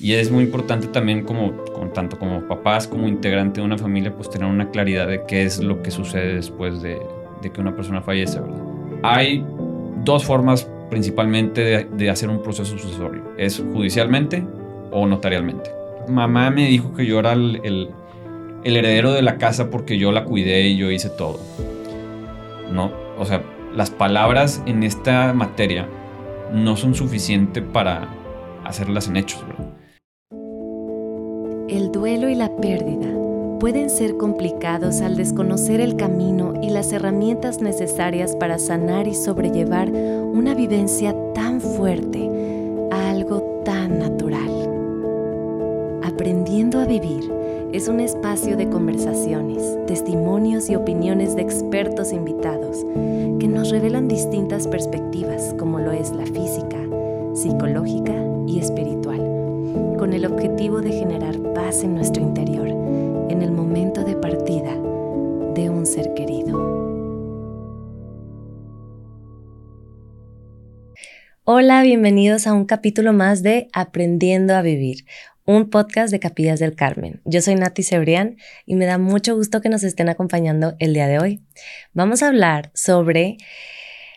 Y es muy importante también como, tanto como papás como integrante de una familia, pues tener una claridad de qué es lo que sucede después de, que una persona fallece, ¿verdad? Hay dos formas principalmente de, hacer un proceso sucesorio. Es judicialmente o notarialmente. Mamá me dijo que yo era el, el, el heredero de la casa porque yo la cuidé y yo hice todo. No, o sea, las palabras en esta materia no son suficientes para hacerlas en hechos, ¿verdad? El duelo y la pérdida pueden ser complicados al desconocer el camino y las herramientas necesarias para sanar y sobrellevar una vivencia tan fuerte a algo tan natural. Aprendiendo a vivir es un espacio de conversaciones, testimonios y opiniones de expertos invitados que nos revelan distintas perspectivas como lo es la física, psicológica y espiritual, con el objetivo de generar paz en nuestro interior en el momento de partida de un ser querido. Hola, bienvenidos a un capítulo más de Aprendiendo a Vivir, un podcast de Capillas del Carmen. Yo soy Nati Cebrián y me da mucho gusto que nos estén acompañando el día de hoy. Vamos a hablar sobre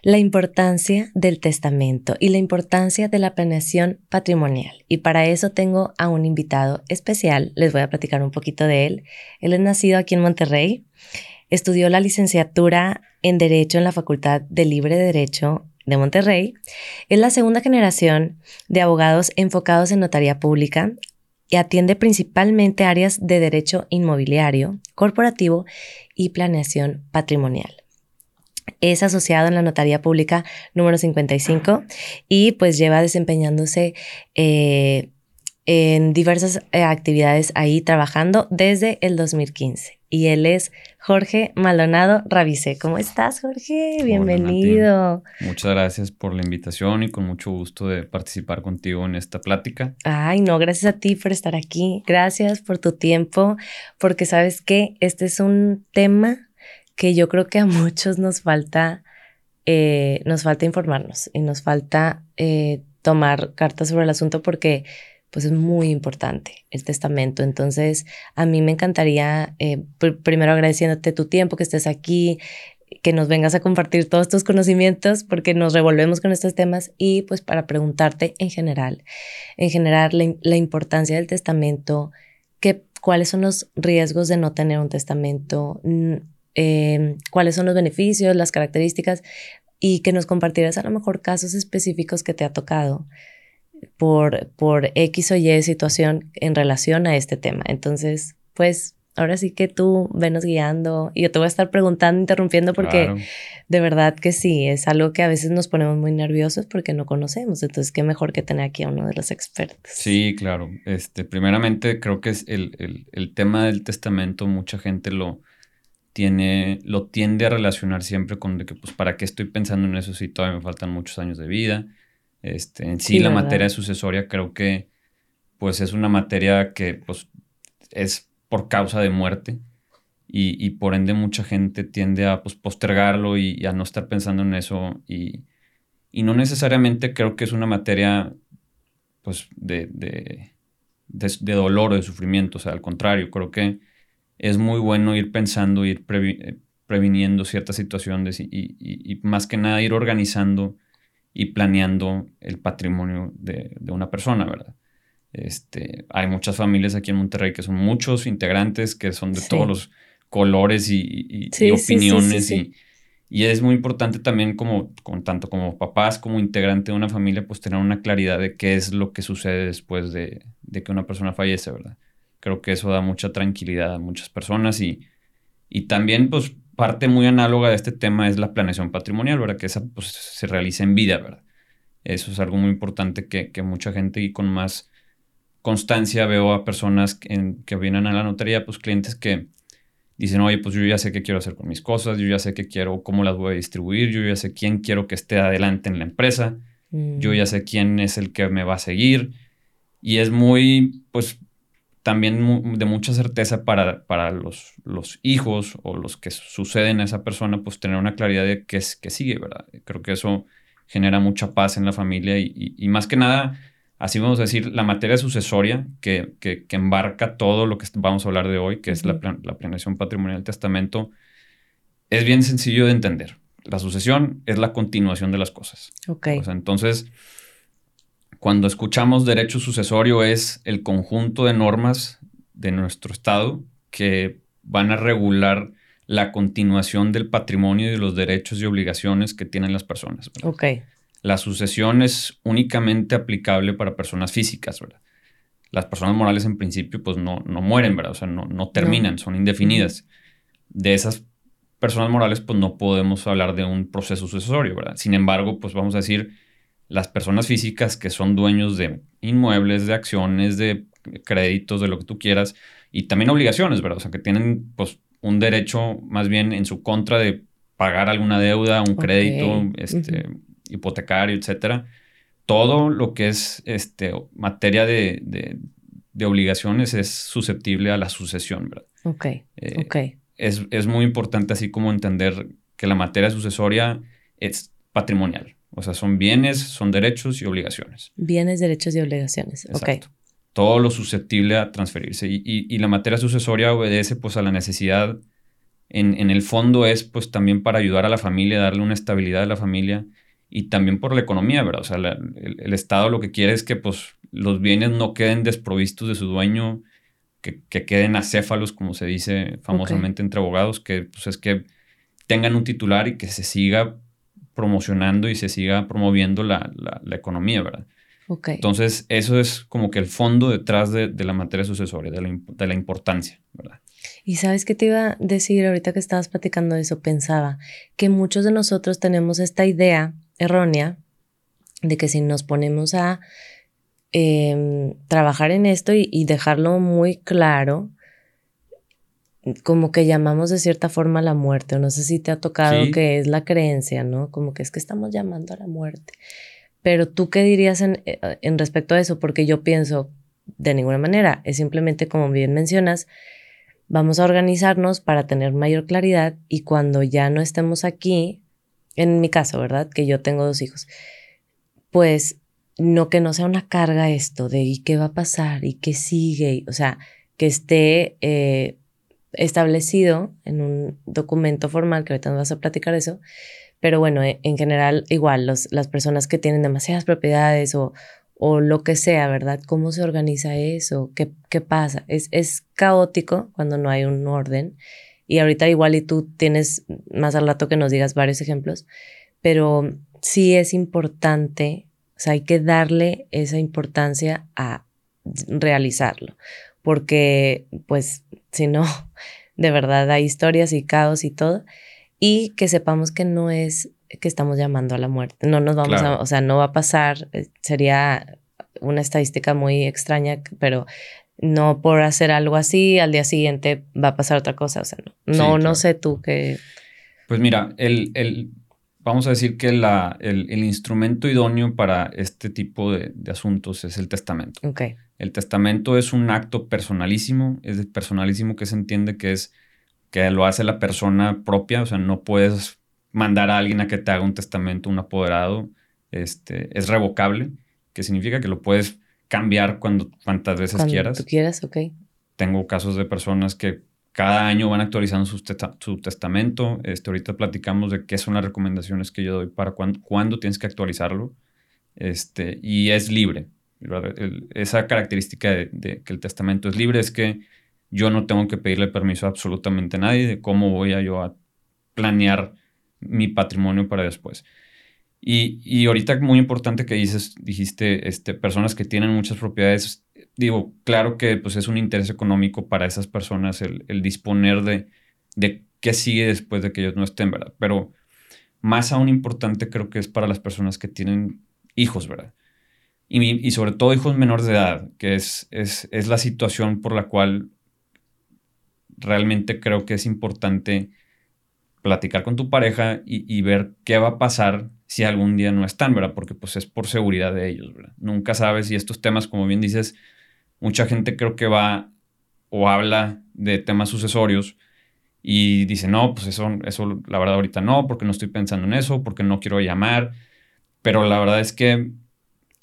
la importancia del testamento y la importancia de la planeación patrimonial. Y para eso tengo a un invitado especial, les voy a platicar un poquito de él. Él es nacido aquí en Monterrey, estudió la licenciatura en Derecho en la Facultad de Libre Derecho de Monterrey. Es la segunda generación de abogados enfocados en notaría pública y atiende principalmente áreas de derecho inmobiliario, corporativo y planeación patrimonial. Es asociado en la Notaría Pública número 55 y pues lleva desempeñándose eh, en diversas eh, actividades ahí trabajando desde el 2015. Y él es Jorge Maldonado Ravice. ¿Cómo estás, Jorge? Bienvenido. Muchas gracias por la invitación y con mucho gusto de participar contigo en esta plática. Ay, no, gracias a ti por estar aquí. Gracias por tu tiempo, porque sabes que este es un tema que yo creo que a muchos nos falta, eh, nos falta informarnos y nos falta eh, tomar cartas sobre el asunto porque pues es muy importante el testamento. Entonces, a mí me encantaría, eh, primero agradeciéndote tu tiempo, que estés aquí, que nos vengas a compartir todos tus conocimientos, porque nos revolvemos con estos temas y pues para preguntarte en general, en general la, importancia del testamento, que, cuáles son los riesgos de no tener un testamento, eh, cuáles son los beneficios, las características y que nos compartieras a lo mejor casos específicos que te ha tocado por, por X o Y situación en relación a este tema. Entonces, pues ahora sí que tú venos guiando y yo te voy a estar preguntando, interrumpiendo porque de verdad que sí, es algo que a veces nos ponemos muy nerviosos porque no conocemos. Entonces, qué mejor que tener aquí a uno de los expertos. Sí, claro. Este, primeramente, creo que es el, el, el tema del testamento, mucha gente lo, tiene, lo tiende a relacionar siempre con de que, pues, ¿para qué estoy pensando en eso si todavía me faltan muchos años de vida? Este, en sí, la materia sucesoria creo que, pues, es una materia que, pues, es por causa de muerte y, y por ende mucha gente tiende a, pues, postergarlo y, a no estar pensando en eso y, y, no necesariamente creo que es una materia, pues, de, de, de, de dolor o de sufrimiento, o sea, al contrario, creo que es muy bueno ir pensando, ir eh, previniendo ciertas situaciones y, más que nada ir organizando y planeando el patrimonio de, una persona, ¿verdad? Este, hay muchas familias aquí en Monterrey que son muchos integrantes, que son de todos los colores y, opiniones y, es muy importante también como, con, tanto como papás como integrante de una familia, pues tener una claridad de qué es lo que sucede después de, de que una persona fallece, ¿verdad? Creo que eso da mucha tranquilidad a muchas personas y, y también, pues, parte muy análoga de este tema es la planeación patrimonial, ¿verdad? Que esa pues, se realiza en vida, ¿verdad? Eso es algo muy importante que, que mucha gente y con más constancia veo a personas que, que vienen a la notaría, pues clientes que dicen, oye, pues yo ya sé qué quiero hacer con mis cosas, yo ya sé qué quiero, cómo las voy a distribuir, yo ya sé quién quiero que esté adelante en la empresa, yo ya mm. sé quién es el que me va a seguir. Y es muy, pues, también de mucha certeza para, para los, los, hijos o los que suceden a esa persona, pues tener una claridad de qué, es, qué sigue, ¿verdad? Creo que eso genera mucha paz en la familia y, más que nada así vamos a decir, la materia sucesoria que, que, embarca todo lo que vamos a hablar de hoy, que es la, la planeación patrimonial del testamento, es bien sencillo de entender. La sucesión es la continuación de las cosas. Ok. entonces, cuando escuchamos derecho sucesorio es el conjunto de normas de nuestro Estado que van a regular la continuación del patrimonio y de los derechos y obligaciones que tienen las personas. Ok. La sucesión es únicamente aplicable para personas físicas, ¿verdad? Las personas morales en principio pues no, no mueren, ¿verdad? O sea, no, no terminan, son indefinidas. De esas personas morales pues no podemos hablar de un proceso sucesorio, ¿verdad? Sin embargo, pues vamos a decir, las personas físicas que son dueños de inmuebles, de acciones, de créditos, de lo que tú quieras, y también obligaciones, ¿verdad? O sea, que tienen pues un derecho más bien en su contra de pagar alguna deuda, un crédito, este, hipotecario, etcétera. Todo lo que es este, materia de, obligaciones es susceptible a la sucesión, ¿verdad? Ok, eh, ok. Es, es muy importante así como entender que la materia sucesoria es patrimonial. O sea, son bienes, son derechos y obligaciones. Bienes, derechos y obligaciones. Exacto. Ok todo lo susceptible a transferirse. Y, la materia sucesoria obedece pues a la necesidad, en, el fondo es pues también para ayudar a la familia, darle una estabilidad a la familia y también por la economía, ¿verdad? O sea, el, Estado lo que quiere es que pues los bienes no queden desprovistos de su dueño, que, queden acéfalos, como se dice famosamente entre abogados, que pues es que tengan un titular y que se siga promocionando y se siga promoviendo la, la economía, ¿verdad? Entonces, eso es como que el fondo detrás de, la materia sucesoria, de la, importancia, ¿verdad? Y sabes qué te iba a decir ahorita que estabas platicando de eso, pensaba que muchos de nosotros tenemos esta idea errónea de que si nos ponemos a em, trabajar en esto y, dejarlo muy claro, como que llamamos de cierta forma a la muerte, o no sé si te ha tocado que es la creencia, ¿no? Como que es que estamos llamando a la muerte. Pero tú qué dirías en, eh, en respecto a eso? Porque yo pienso, de ninguna manera, es simplemente como bien mencionas, vamos a organizarnos para tener mayor claridad y cuando ya no estemos aquí, en mi caso, ¿verdad? Que yo tengo dos hijos, pues no que no sea una carga esto de ¿y qué va a pasar? ¿y qué sigue? O sea, que esté eh, establecido en un documento formal, que ahorita nos vas a platicar eso, pero bueno, e, en general, igual, las personas que tienen demasiadas propiedades o, o lo que sea, ¿verdad? ¿Cómo se organiza eso? ¿Qué, qué pasa? Es, es caótico cuando no hay un orden. Y ahorita igual y tú tienes más al rato que nos digas varios ejemplos, pero sí es importante, o sea, hay que darle esa importancia a realizarlo, porque pues si no, de verdad hay historias y caos y todo, y que sepamos que no es que estamos llamando a la muerte. No nos vamos a, o sea, no va a pasar, eh, sería una estadística muy extraña, pero no por hacer algo así, al día siguiente va a pasar otra cosa. O sea, no, no, sé tú qué. Pues mira, el, el, vamos a decir que la, el, el, instrumento idóneo para este tipo de, de, asuntos es el testamento. Okay. El testamento es un acto personalísimo, es personalísimo que se entiende que es que lo hace la persona propia, o sea, no puedes mandar a alguien a que te haga un testamento, un apoderado, este, es revocable, que significa que lo puedes cambiar cuando cuantas veces cuando quieras. Tú quieras, ok. Tengo casos de personas que cada año van actualizando su, testamento. Este, ahorita platicamos de qué son las recomendaciones que yo doy para cuándo, tienes que actualizarlo. Este, y es libre. Esa característica de, que el testamento es libre es que yo no tengo que pedirle permiso a absolutamente nadie de cómo voy a yo a planear mi patrimonio para después. Y, y ahorita muy importante que dices, dijiste, este, personas que tienen muchas propiedades, digo, claro que pues es un interés económico para esas personas el, el disponer de, de qué sigue después de que ellos no estén, ¿verdad? Pero más aún importante creo que es para las personas que tienen hijos, ¿verdad? Y, y sobre todo hijos menores de edad, que es, es, es la situación por la cual realmente creo que es importante platicar con tu pareja y, ver qué va a pasar si algún día no están, ¿verdad? Porque pues es por seguridad de ellos, ¿verdad? Nunca sabes si estos temas, como bien dices, mucha gente creo que va o habla de temas sucesorios y dice, no, pues eso, eso la verdad ahorita no, porque no estoy pensando en eso, porque no quiero llamar, pero la verdad es que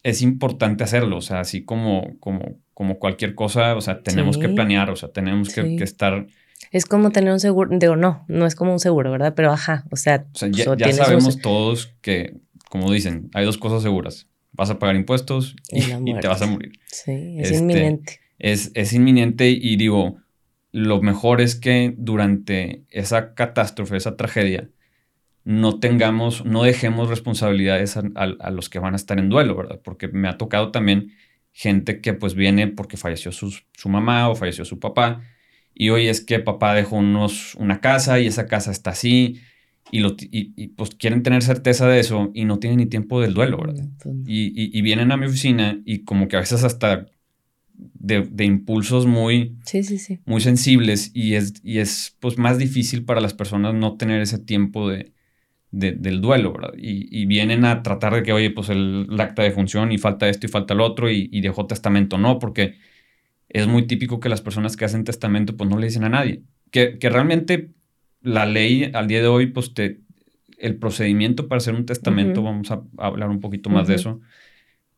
es importante hacerlo, o sea, así como, como, como cualquier cosa, o sea, tenemos que planear, o sea, tenemos que, estar... Es como tener un seguro, digo, no, no es como un seguro, ¿verdad? Pero ajá, o sea, ya, sabemos todos que, como dicen, hay dos cosas seguras. Vas a pagar impuestos y, te vas a morir. Sí, es este, inminente. Es, es inminente y digo, lo mejor es que durante esa catástrofe, esa tragedia, no tengamos, no dejemos responsabilidades a, los que van a estar en duelo, ¿verdad? Porque me ha tocado también gente que pues viene porque falleció su, mamá o falleció su papá y hoy es que papá dejó unos, una casa y esa casa está así y, lo, y, pues quieren tener certeza de eso y no tienen ni tiempo del duelo, ¿verdad? Y, vienen a mi oficina y como que a veces hasta de, impulsos muy, sí, sí, sí. muy sensibles y es, y es pues más difícil para las personas no tener ese tiempo de, del duelo, ¿verdad? Y, vienen a tratar de que, oye, pues el, acta de función y falta esto y falta lo otro y, dejó testamento, no, porque es muy típico que las personas que hacen testamento pues no le dicen a nadie. Que, que realmente la ley al día de hoy, pues te, el procedimiento para hacer un testamento, vamos a, hablar un poquito más de eso,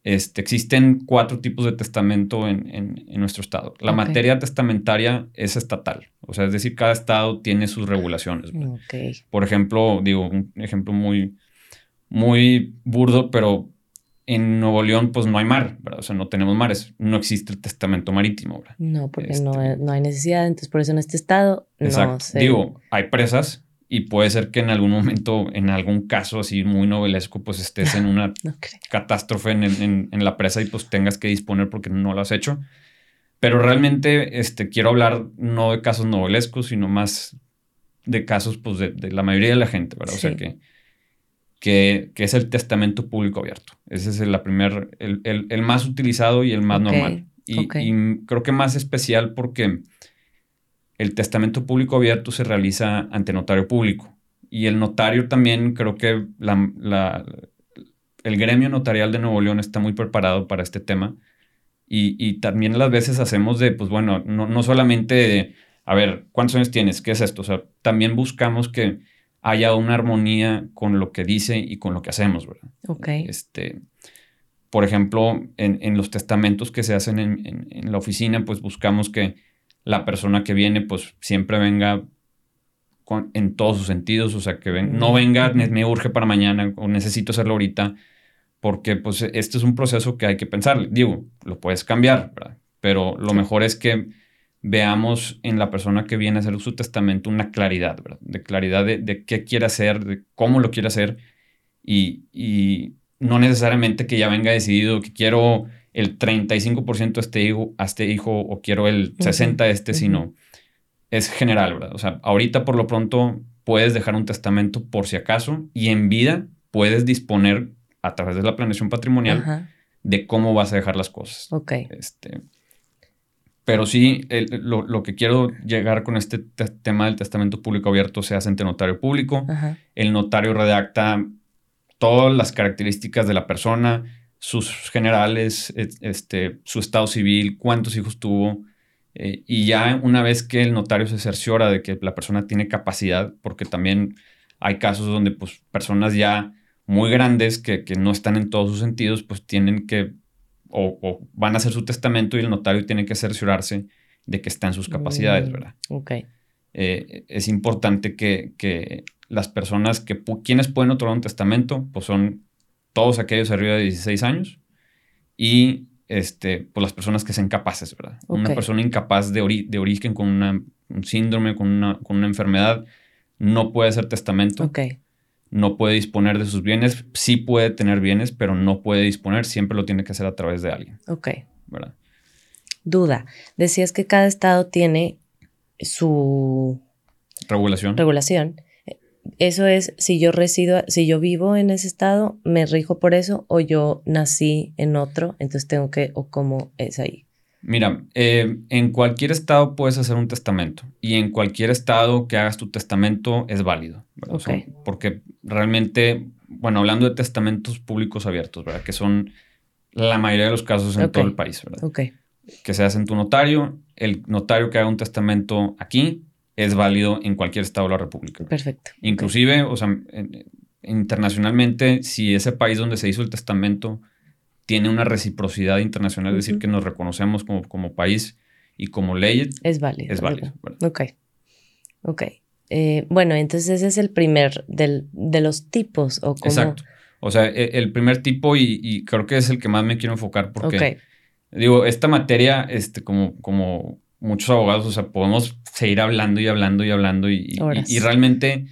este, existen cuatro tipos de testamento en, nuestro estado. La materia testamentaria es estatal, o sea, es decir, cada estado tiene sus regulaciones. Por ejemplo, digo, un ejemplo muy, muy burdo, pero en Nuevo León pues no hay mar, o sea, no tenemos mares, no existe el testamento marítimo. No, porque no, este no, hay necesidad, entonces por eso en este estado... Exacto, digo, hay presas, y puede ser que en algún momento, en algún caso así muy novelesco, pues estés en una catástrofe en, la presa y pues tengas que disponer porque no lo has hecho. Pero realmente este, quiero hablar no de casos novelescos, sino más de casos pues de, la mayoría de la gente, ¿verdad? O sea que, que, es el testamento público abierto. Ese es el, la primer, el, más utilizado y el más normal. Y, y creo que más especial porque el testamento público abierto se realiza ante notario público. Y el notario también, creo que la, el gremio notarial de Nuevo León está muy preparado para este tema. Y, y también las veces hacemos de, pues bueno, no, no solamente de, a ver, ¿cuántos años tienes? ¿Qué es esto? O sea, también buscamos que haya una armonía con lo que dice y con lo que hacemos, ¿verdad? Ok. Este, por ejemplo, en, en los testamentos que se hacen en, en la oficina, pues buscamos que la persona que viene pues siempre venga en todos sus sentidos, o sea, que no venga, me urge para mañana o necesito hacerlo ahorita, porque pues este es un proceso que hay que pensar. Digo, lo puedes cambiar, ¿verdad? pero lo mejor es que veamos en la persona que viene a hacer su testamento una claridad, ¿verdad? De claridad de, qué quiere hacer, de cómo lo quiere hacer y, y no necesariamente que ya venga decidido que quiero el 35% a este hijo, este hijo o quiero el 60% a este, sino es general, ¿verdad? O sea, ahorita por lo pronto puedes dejar un testamento por si acaso y en vida puedes disponer a través de la planeación patrimonial de cómo vas a dejar las cosas. Ok. Este, pero sí, lo, que quiero llegar con este tema del testamento público abierto se hace ante notario público. El notario redacta todas las características de la persona, sus generales, este, su estado civil, cuántos hijos tuvo. Eh, y ya una vez que el notario se cerciora de que la persona tiene capacidad, porque también hay casos donde pues, personas ya muy grandes que, no están en todos sus sentidos, pues tienen que, o, van a hacer su testamento y el notario tiene que cerciorarse de que está en sus capacidades, mm, ¿verdad? Ok. Eh, es importante que, que, las personas que, quienes pueden otorgar un testamento, pues son todos aquellos arriba de 16 años y este, pues las personas que sean capaces, ¿verdad? Una persona incapaz de, de origen con una, un síndrome, con una, con una enfermedad, no puede hacer testamento. Okay. No puede disponer de sus bienes. Sí puede tener bienes, pero no puede disponer. Siempre lo tiene que hacer a través de alguien. Ok. ¿Verdad? Duda. Decías que cada estado tiene su regulación. Regulación eso es, si yo resido, si yo vivo en ese estado, me rijo por eso o yo nací en otro, entonces tengo que, o cómo es ahí. Mira, eh, en cualquier estado puedes hacer un testamento y en cualquier estado que hagas tu testamento es válido, porque realmente, bueno, hablando de testamentos públicos abiertos, ¿verdad? Que son la mayoría de los casos en todo el país, ¿verdad? Que se hace en tu notario, el notario que haga un testamento aquí es válido en cualquier estado de la República. Perfecto. Inclusive, o sea, internacionalmente, si ese país donde se hizo el testamento tiene una reciprocidad internacional, es decir, que nos reconocemos como, como país y como ley. Es válido. Es válido. Ok. Ok. Eh, bueno, entonces ese es el primer del, de los tipos o como... Exacto. O sea, e, el primer tipo y, creo que es el que más me quiero enfocar porque, digo, esta materia, este, como, como muchos abogados, o sea, podemos seguir hablando y hablando y hablando y, y, realmente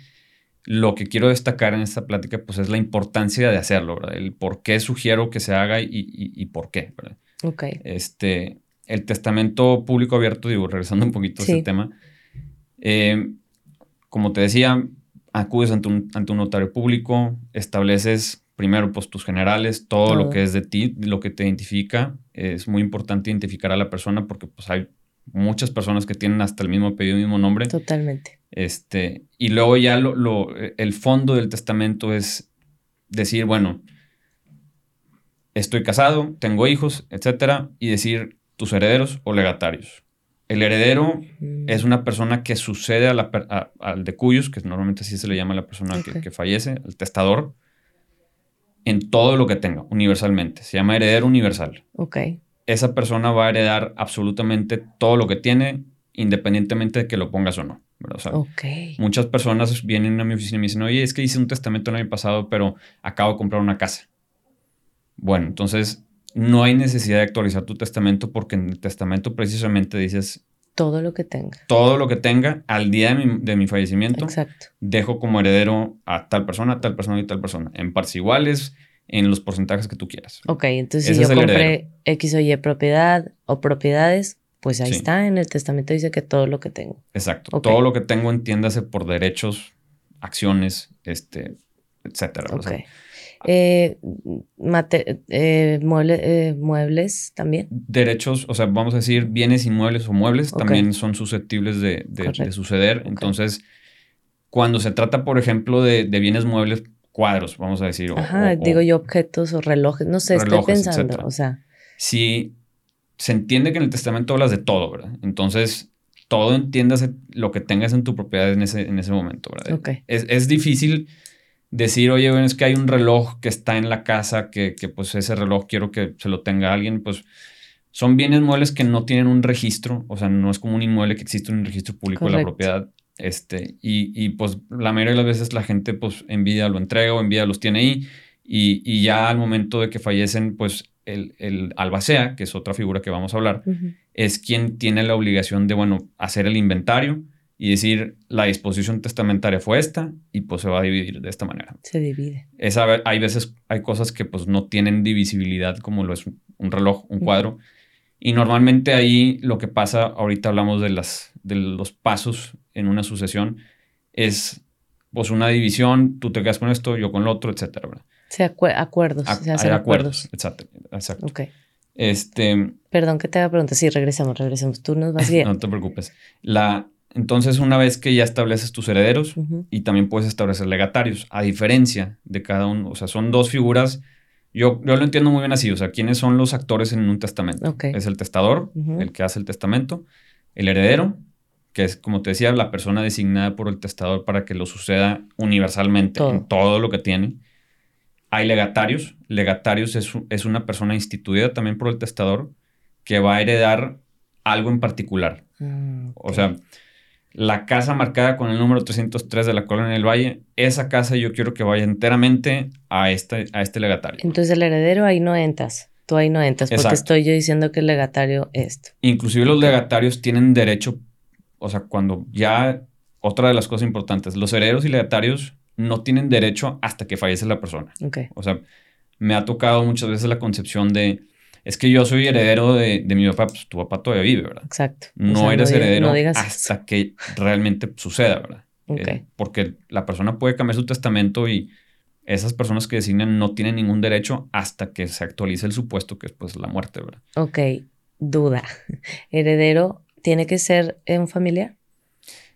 lo que quiero destacar en esta plática, pues es la importancia de hacerlo, ¿verdad? El por qué sugiero que se haga y, por qué, ¿verdad? Ok. Este, el testamento público abierto, digo, regresando un poquito a ese tema, eh, como te decía, acudes ante un, ante un notario público, estableces primero pues tus generales, todo, lo que es de ti, lo que te identifica. Es muy importante identificar a la persona porque pues hay muchas personas que tienen hasta el mismo apellido, el mismo nombre. Totalmente. Este, y luego ya lo, lo, el fondo del testamento es decir, bueno, estoy casado, tengo hijos, etcétera, y decir tus herederos o legatarios. El heredero es una persona que sucede a la, al de cuyos, que normalmente así se le llama a la persona que, fallece, el testador, en todo lo que tenga, universalmente. Se llama heredero universal. Ok. Esa persona va a heredar absolutamente todo lo que tiene, independientemente de que lo pongas o no. Muchas personas vienen a mi oficina y me dicen, oye, es que hice un testamento el año pasado, pero acabo de comprar una casa. Bueno, entonces no hay necesidad de actualizar tu testamento porque en el testamento precisamente dices... Todo lo que tenga. Todo lo que tenga al día de mi, fallecimiento. Exacto. Dejo como heredero a tal persona, a tal persona y tal persona. En partes iguales, en los porcentajes que tú quieras. Ok, entonces si yo compré X o Y propiedad o propiedades, pues ahí está, en el testamento dice que todo lo que tengo. Exacto. Todo lo que tengo entiéndase por derechos, acciones, este, etcétera. Okay. Eh, eh, eh, muebles también. Derechos, o sea, vamos a decir bienes inmuebles o muebles también son susceptibles de, suceder. Entonces, cuando se trata, por ejemplo, de, bienes muebles, cuadros, vamos a decir. Ajá, digo yo objetos o relojes, no sé, estoy pensando, o sea. Si se entiende que en el testamento hablas de todo, ¿verdad? Entonces, todo entiendas lo que tengas en tu propiedad en ese, en ese momento, ¿verdad? Es, es difícil decir, oye, bueno, es que hay un reloj que está en la casa, que, que, pues ese reloj quiero que se lo tenga alguien, pues son bienes muebles que no tienen un registro, o sea, no es como un inmueble que existe un registro público de la propiedad. Este, y, y, pues la mayoría de las veces la gente pues envidia lo entrega o envidia los tiene ahí y, y ya al momento de que fallecen pues el, el, albacea, que es otra figura que vamos a hablar, es quien tiene la obligación de, bueno, hacer el inventario, y decir la disposición testamentaria fue esta y pues se va a dividir de esta manera. Se divide. Esa, hay veces, hay cosas que pues no tienen divisibilidad como lo es un reloj, un cuadro. Y normalmente ahí lo que pasa, ahorita hablamos de, las, de los pasos en una sucesión, es pues una división, tú te quedas con esto, yo con lo otro, etcétera, ¿verdad? Se acuerdos, se hacen acuerdos. Exacto, exacto. Este... Perdón que te haga preguntar. Sí, regresamos, regresamos. Tú nos vas bien. no te preocupes. La, entonces, una vez que ya estableces tus herederos y también puedes establecer legatarios, a diferencia de cada uno, o sea, son dos figuras. Yo, yo lo entiendo muy bien así, o sea, ¿quiénes son los actores en un testamento? Es el testador, el que hace el testamento, el heredero, que es, como te decía, la persona designada por el testador para que lo suceda universalmente en todo lo que tiene. Hay legatarios. Legatarios es, es una persona instituida también por el testador que va a heredar algo en particular. Ah, o sea, la casa marcada con el número 303 de la colonia del Valle, esa casa yo quiero que vaya enteramente a este, a este legatario. Entonces el heredero ahí no entras, tú ahí no entras, porque estoy yo diciendo que el legatario es esto. Inclusive los legatarios tienen derecho, o sea, cuando ya, otra de las cosas importantes, los herederos y legatarios no tienen derecho hasta que fallece la persona. Okay. O sea, me ha tocado muchas veces la concepción de es que yo soy heredero de, mi papá, pues tu papá todavía vive, ¿verdad? Exacto. No eres heredero hasta que realmente suceda, ¿verdad? Eh, porque la persona puede cambiar su testamento y esas personas que designan no tienen ningún derecho hasta que se actualice el supuesto que es pues la muerte, ¿verdad? Ok, duda. ¿Heredero tiene que ser un familiar?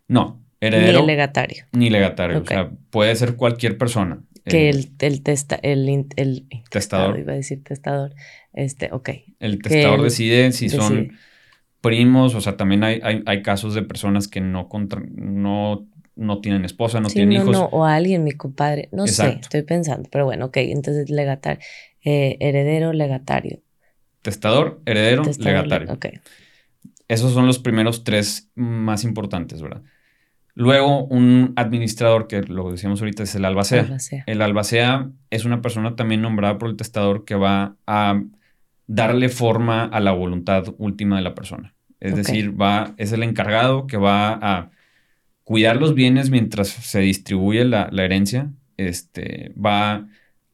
No, heredero. Ni legatario. Ni legatario, o sea, puede ser cualquier persona. Que el, el, testa, el, el, testador. Iba a decir testador. Este, ok. El testador decide si son primos, o sea, también hay, hay, casos de personas que no, contra, no, no tienen esposa, no tienen hijos. No, o alguien, mi compadre, no sé, estoy pensando, pero bueno, ok, entonces legatario. Eh, heredero, legatario. Testador, heredero, Testador, legatario. Ok. Esos son los primeros tres más importantes, ¿verdad? Luego, un administrador, que lo decíamos ahorita, es el albacea. Albacea. El albacea es una persona también nombrada por el testador que va a darle forma a la voluntad última de la persona. Es decir, va, es el encargado que va a cuidar los bienes mientras se distribuye la, la herencia. Este, va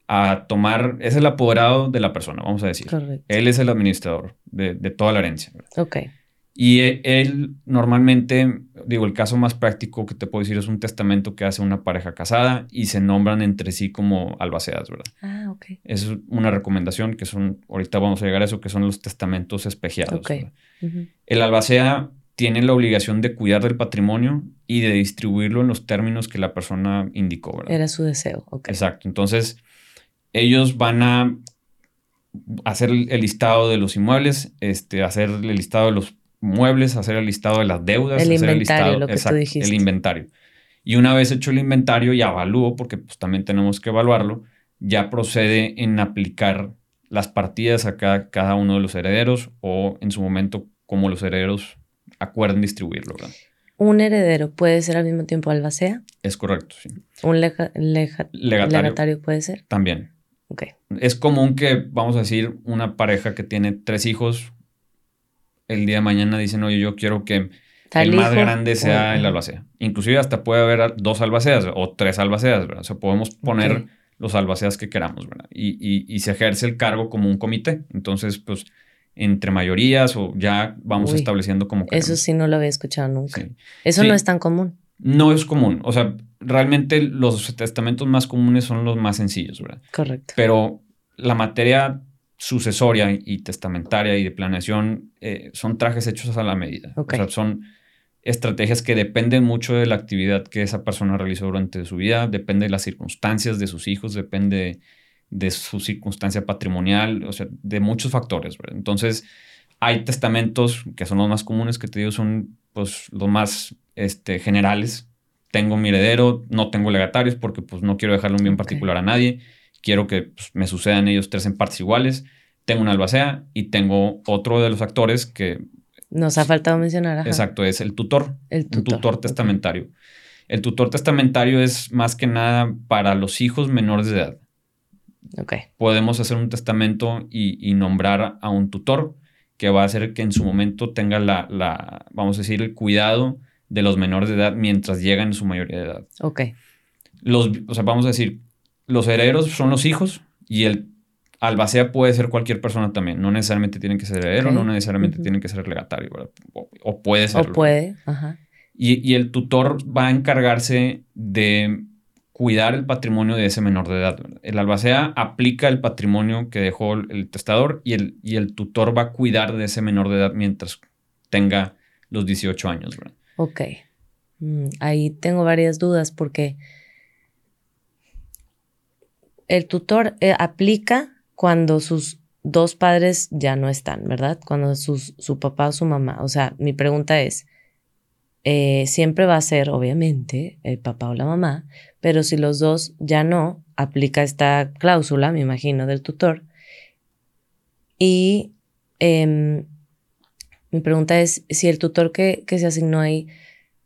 a tomar, es el apoderado de la persona, vamos a decir. Correcto. Él es el administrador de, de toda la herencia. ¿verdad? Ok. Y e- él normalmente, digo, el caso más práctico que te puedo decir es un testamento que hace una pareja casada y se nombran entre sí como albaceas, ¿verdad? Ah, ok. Es una recomendación que son, ahorita vamos a llegar a eso, que son los testamentos espejeados. Ok. ¿verdad? Ujú. El albacea tiene la obligación de cuidar del patrimonio y de distribuirlo en los términos que la persona indicó, ¿verdad? Era su deseo. Ok. Exacto. Entonces, ellos van a hacer el el listado de los inmuebles, este, hacer el listado de los muebles, hacer el listado de las deudas, El hacer inventario, lo que tú exacto, dijiste. el inventario. Y una vez hecho el inventario y avalúo, porque pues también tenemos que evaluarlo, ya procede en aplicar las partidas a cada, cada uno de los herederos o en su momento como los herederos acuerden distribuirlo, ¿verdad? Un heredero puede ser al mismo tiempo albacea. Es correcto, sí. Un lega- Legatario. legatario puede ser. También. Es común que, vamos a decir, una pareja que tiene tres hijos, el día de mañana dicen, oye, yo quiero que Tal el más hijo, grande sea el albacea. Inclusive hasta puede haber dos albaceas o tres albaceas, ¿verdad? O sea, podemos poner los albaceas que queramos, ¿verdad? Y, y- y se ejerce el cargo como un comité. Entonces, pues, entre mayorías o ya vamos Uy, estableciendo como Eso queremos. sí no lo había escuchado nunca. Sí. Eso Sí. no es tan común. No es común. O sea, realmente los testamentos más comunes son los más sencillos, ¿verdad? Correcto. Pero la materia sucesoria y testamentaria y de planeación eh, son trajes hechos a la medida. Ok. O sea, son estrategias que dependen mucho de la actividad que esa persona realizó durante su vida, depende de las circunstancias de sus hijos, depende de su circunstancia patrimonial, o sea, de muchos factores. ¿verdad? Entonces, hay testamentos que son los más comunes, que te digo, son pues los más este, generales. Tengo mi heredero, no tengo legatarios porque pues no quiero dejarle un bien particular a nadie. Quiero que pues, me sucedan ellos tres en partes iguales. Tengo una albacea y tengo otro de los actores que, Nos ha faltado mencionar. ajá. exacto, es el tutor, El un tutor. tutor ok. testamentario. El tutor testamentario es más que nada para los hijos menores de edad. Ok. Podemos hacer un testamento y, y nombrar a un tutor que va a hacer que en su momento tenga la, la, vamos a decir, el cuidado de los menores de edad mientras llegan a su mayoría de edad. Ok. Los, o sea, vamos a decir, los herederos son los hijos y el albacea puede ser cualquier persona también. No necesariamente tienen que ser heredero, no necesariamente Ujú. tienen que ser legatario, ¿verdad? O, o puede O serlo. puede. Ajá. Y, y el tutor va a encargarse de cuidar el patrimonio de ese menor de edad. ¿verdad? El albacea aplica el patrimonio que dejó el, el testador y el, y el tutor va a cuidar de ese menor de edad mientras tenga los 18 años. ¿verdad? Ok. Mm, ahí tengo varias dudas porque el tutor eh, aplica cuando sus dos padres ya no están, ¿verdad? Cuando su papá o su mamá. O sea, mi pregunta es, eh, siempre va a ser, obviamente, el papá o la mamá, pero si los dos ya no, aplica esta cláusula, me imagino, del tutor. Y em, mi pregunta es si el tutor que, que se asignó ahí,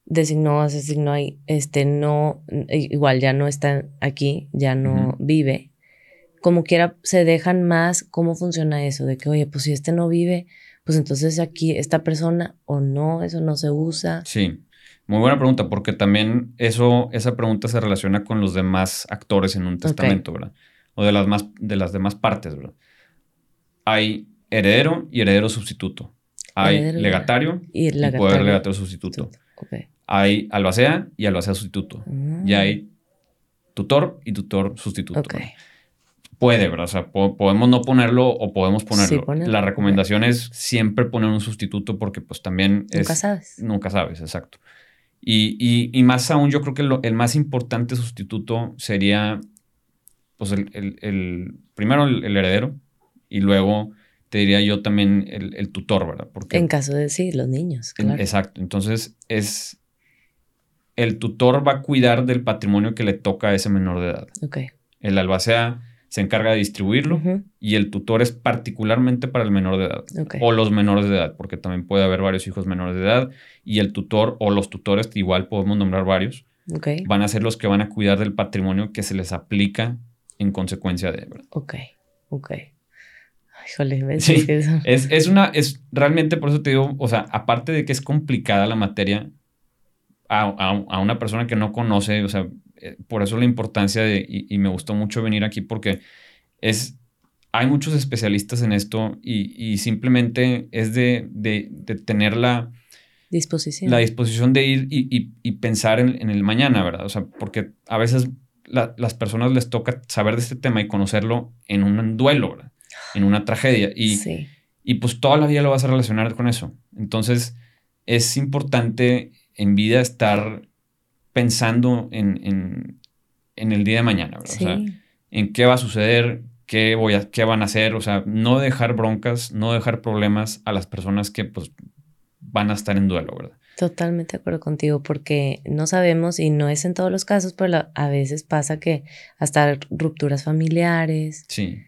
designó, se asignó ahí, este, no, igual ya no está aquí, ya no vive. Como quiera, se dejan más cómo funciona eso, de que, oye, pues si este no vive, pues entonces aquí esta persona o no, eso no se usa. Sí, muy buena pregunta, porque también eso, esa pregunta se relaciona con los demás actores en un testamento, ¿verdad? O de las, más, de las demás partes, ¿verdad? Hay heredero y heredero sustituto. Hay Heredero legatario Y poder legatario- sustituto. Hay albacea y albacea sustituto. Mm, Y hay tutor y tutor sustituto. Puede, ¿verdad? O sea, po- podemos no ponerlo o podemos ponerlo. ponerlo, La recomendación es siempre poner un sustituto porque pues también Nunca es... sabes. Nunca sabes, exacto. Y, y- y más aún, yo creo que lo- el más importante sustituto sería, pues, el, el- el- primero el, el heredero y luego te diría yo también el, el tutor, ¿verdad? Porque, En caso de sí, los niños, en- claro. exacto. Entonces, es, el tutor va a cuidar del patrimonio que le toca a ese menor de edad. Ok. El albacea se encarga de distribuirlo y el tutor es particularmente para el menor de edad Ok. o los menores de edad, porque también puede haber varios hijos menores de edad y el tutor o los tutores, igual podemos nombrar varios, van a ser los que van a cuidar del patrimonio que se les aplica en consecuencia de, ¿verdad? Ok. Ok. Híjole, ¿ves? Sí. Es, es una, es realmente por eso te digo, o sea, aparte de que es complicada la materia, a, a- a una persona que no conoce, o sea, eh, por eso la importancia de, y, y me gustó mucho venir aquí porque es, hay muchos especialistas en esto y, y simplemente es de, de, de tener la, Disposición. la disposición de ir y, y- y pensar en, en el mañana, ¿verdad? O sea, porque a veces la- las personas les toca saber de este tema y conocerlo en un duelo, ¿verdad? En una tragedia. Y, sí. y pues toda la vida lo vas a relacionar con eso. Entonces, es importante en vida estar pensando en, en- en el día de mañana, ¿verdad? O sea, Sí. en qué va a suceder, qué, voy a, qué van a hacer, o sea, no dejar broncas, no dejar problemas a las personas que pues van a estar en duelo, ¿verdad? Totalmente de acuerdo contigo, porque no sabemos, y no es en todos los casos, pero la- a veces pasa que hasta rupturas familiares, Sí.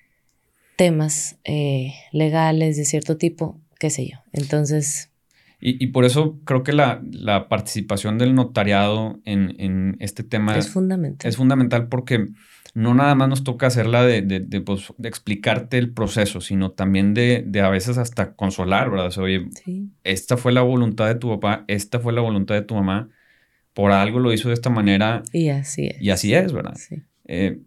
temas eh, legales de cierto tipo, qué sé yo. Entonces, Y, y por eso creo que la, la participación del notariado en, en este tema es fundamental. es fundamental porque no nada más nos toca hacerla de, de, de, pues, de explicarte el proceso, sino también de, de a veces hasta consolar, ¿verdad? O sea, oye, Sí, esta fue la voluntad de tu papá, esta fue la voluntad de tu mamá, por algo lo hizo de esta manera y así es. y así es, ¿verdad? Sí. Eh,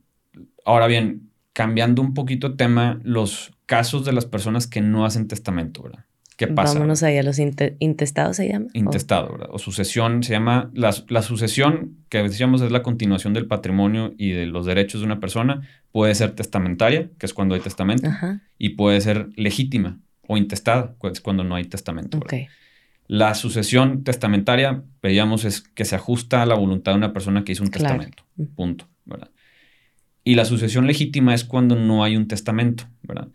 ahora bien, cambiando un poquito de tema, los casos de las personas que no hacen testamento, ¿verdad? ¿Qué pasa? Vámonos ahí a los inte- intestados, ¿se llama? Intestado, ¿verdad? O sucesión, se llama, la, la sucesión, que decíamos es la continuación del patrimonio y de los derechos de una persona, puede ser testamentaria, que es cuando hay testamento, Ajá, y puede ser legítima o intestada, que es cuando no hay testamento. ok. ¿verdad? La sucesión testamentaria, veíamos, es que se ajusta a la voluntad de una persona que hizo un Claro. testamento, punto, ¿verdad? Y la sucesión legítima es cuando no hay un testamento, ¿verdad?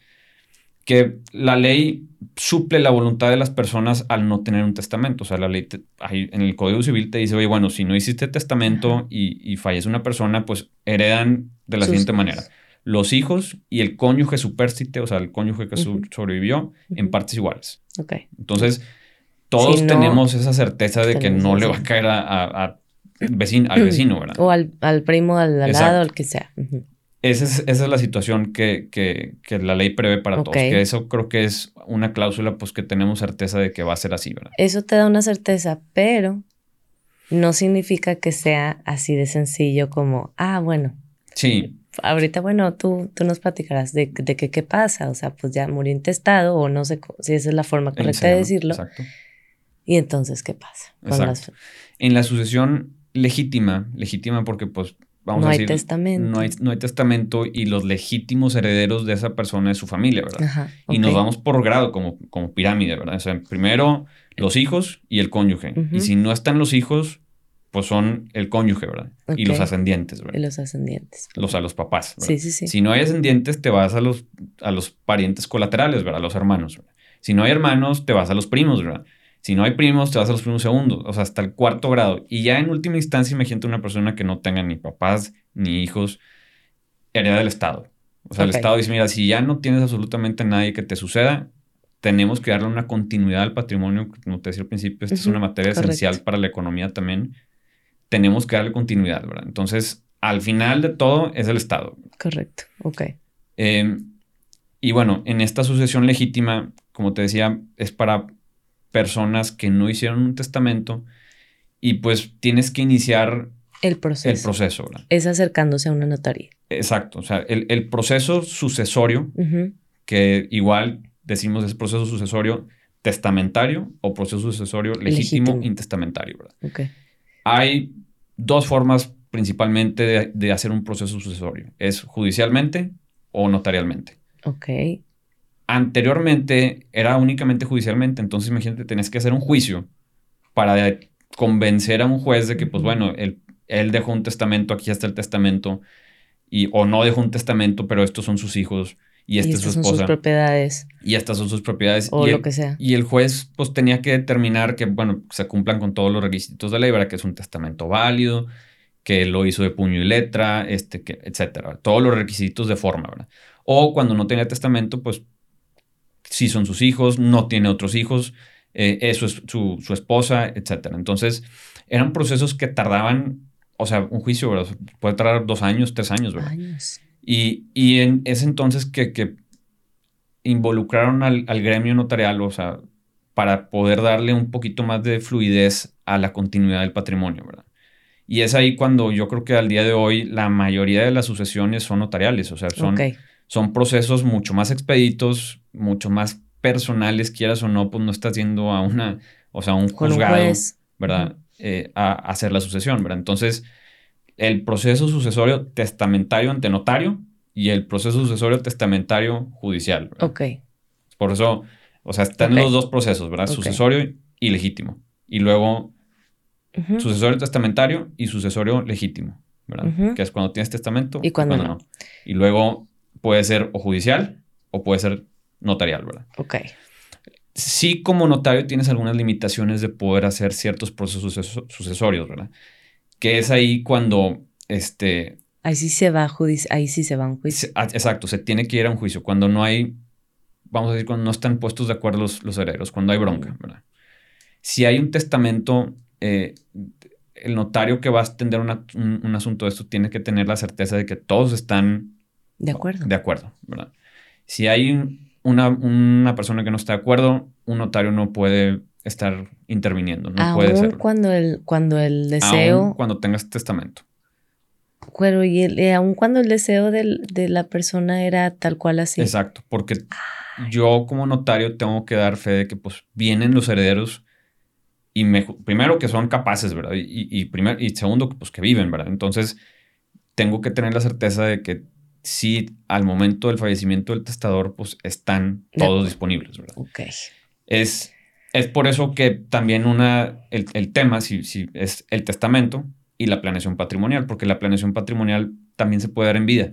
Que la ley suple la voluntad de las personas al no tener un testamento. O sea, la ley te- ahí en el Código Civil te dice, oye, bueno, si no hiciste testamento y, y fallece una persona, pues heredan de la Sus siguiente hijos. manera. Los hijos y el cónyuge supérstite, o sea, el cónyuge que su- Ujú. sobrevivió, en Ujú. partes iguales. Ok. Entonces, todos Si no, tenemos esa certeza de que no le va a caer a, a- a vecino, al vecino, ¿verdad? O al, al primo, al, al lado, al que sea. Ujú. Esa es, esa es la situación que, que- que la ley prevé para todos. Que eso creo que es una cláusula pues que tenemos certeza de que va a ser así, ¿verdad? Eso te da una certeza, pero no significa que sea así de sencillo como, ah, bueno, Sí, ahorita, bueno, tú, tú nos platicarás de, de que qué pasa, o sea, pues ya murió intestado o no sé si esa es la forma correcta de decirlo. Exacto. Y entonces, ¿qué pasa? Con Exacto. las- En la sucesión legítima, legítima porque pues vamos no a hay testamento. No hay, no hay testamento y los legítimos herederos de esa persona es su familia, ¿verdad? Ajá, Y nos vamos por grado, como, como pirámide, ¿verdad? O sea, primero los hijos y el cónyuge. Y si no están los hijos, pues son el cónyuge, ¿verdad? Y los ascendientes, Y ¿verdad? los ascendientes. Los a los papás. ¿verdad? Sí, sí, sí. Si no hay ascendientes, te vas a los, a los parientes colaterales, ¿verdad? A los hermanos. ¿verdad? Si no hay hermanos, te vas a los primos, ¿verdad? Si no hay primos, te vas a los primos segundos, o sea, hasta el cuarto grado. Y ya en última instancia, imagínate una persona que no tenga ni papás ni hijos, hereda del Estado. O sea, el Estado dice, mira, si ya no tienes absolutamente nadie que te suceda, tenemos que darle una continuidad al patrimonio. Como te decía al principio, esta es una materia correcto. esencial para la economía también. Tenemos que darle continuidad, ¿verdad? Entonces, al final de todo es el Estado. Correcto. Ok. Eh, y bueno, en esta sucesión legítima, como te decía, es para personas que no hicieron un testamento y pues tienes que iniciar El proceso. el proceso. ¿verdad? Es acercándose a una notaría. Exacto, o sea, el, el proceso sucesorio, que igual decimos es proceso sucesorio testamentario o proceso sucesorio legítimo, Legítimo. intestamentario. ¿verdad? Ok. Hay dos formas principalmente de, de hacer un proceso sucesorio. Es judicialmente o notarialmente. Ok. Anteriormente era únicamente judicialmente, entonces imagínate, tenés que hacer un juicio para convencer a un juez de que, pues bueno, él, él dejó un testamento, aquí está el testamento, y, o no dejó un testamento, pero estos son sus hijos, y esta y es su estas son sus esposa, propiedades y estas son sus propiedades. o y, lo el, que sea. y el juez, pues tenía que determinar que, bueno, se cumplan con todos los requisitos de ley, ¿verdad? Que es un testamento válido, que lo hizo de puño y letra, este, que, etcétera. Todos los requisitos de forma, ¿verdad? O cuando no tenía testamento, pues si son sus hijos, no tiene otros hijos, eh, eso es su, su, esposa, etcétera. Entonces, eran procesos que tardaban, o sea, un juicio, ¿verdad? Puede tardar dos años, tres años, ¿verdad? Años. Y, y en ese entonces que, que involucraron al, al, gremio notarial, o sea, para poder darle un poquito más de fluidez a la continuidad del patrimonio, ¿verdad? Y es ahí cuando yo creo que al día de hoy la mayoría de las sucesiones son notariales, o sea, son, son procesos mucho más expeditos, mucho más personales, quieras o no, pues no estás yendo a una, o sea, un juzgado, ¿verdad? Eh, a, hacer la sucesión, ¿verdad? Entonces, el proceso sucesorio testamentario ante notario y el proceso sucesorio testamentario judicial. Ok. Por eso, o sea, están los dos procesos, ¿verdad? Sucesorio y legítimo. Y luego, sucesorio testamentario y sucesorio legítimo, ¿verdad? Que es cuando tienes testamento y cuando, no. Y luego puede ser o judicial o puede ser notarial, ¿verdad? Ok sí como notario tienes algunas limitaciones de poder hacer ciertos procesos sucesorios, ¿verdad? Que es ahí cuando, este... Ahí sí se va a juicio, ahí sí se va a un juicio. Ah, exacto, se tiene que ir a un juicio. Cuando no hay, vamos a decir, cuando no están puestos de acuerdo los, herederos, cuando hay bronca, ¿verdad? Si hay un testamento, eh, el notario que va a atender un, asunto de esto tiene que tener la certeza de que todos están... De acuerdo. De acuerdo, ¿verdad? Si hay una, una, persona que no está de acuerdo, un notario no puede estar interviniendo. No aún puede ser. Cuando el, cuando el deseo. Aún cuando tengas testamento. Pero y eh, aún cuando el deseo de la persona era tal cual así. Exacto, porque yo como notario tengo que dar fe de que pues vienen los herederos y primero que son capaces, ¿verdad? Y, y, y segundo, pues que viven, ¿verdad? Entonces, tengo que tener la certeza de que si al momento del fallecimiento del testador, pues están todos disponibles, ¿verdad? Ok. Es, es por eso que también una, el, tema si, si es el testamento y la planeación patrimonial, porque la planeación patrimonial también se puede dar en vida.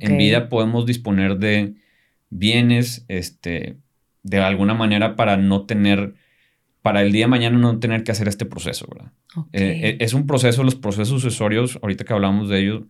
En vida podemos disponer de bienes, este, de alguna manera para no tener, para el día de mañana no tener que hacer este proceso, ¿verdad? Eh, eh, es un proceso, los procesos sucesorios, ahorita que hablamos de ellos,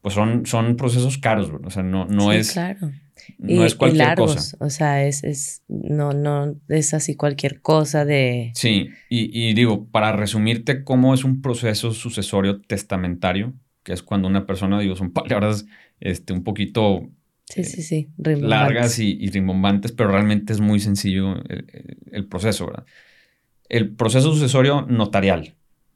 pues son, son procesos caros, o sea, no, no es... Claro. No es cualquier largos, cosa. O sea, es, es, no, no es así cualquier cosa de... Sí, y, digo, para resumirte cómo es un proceso sucesorio testamentario, que es cuando una persona, digo, son palabras este, un poquito sí, sí, sí. largas y, y, rimbombantes, pero realmente es muy sencillo el, el, proceso, ¿verdad? El proceso sucesorio notarial,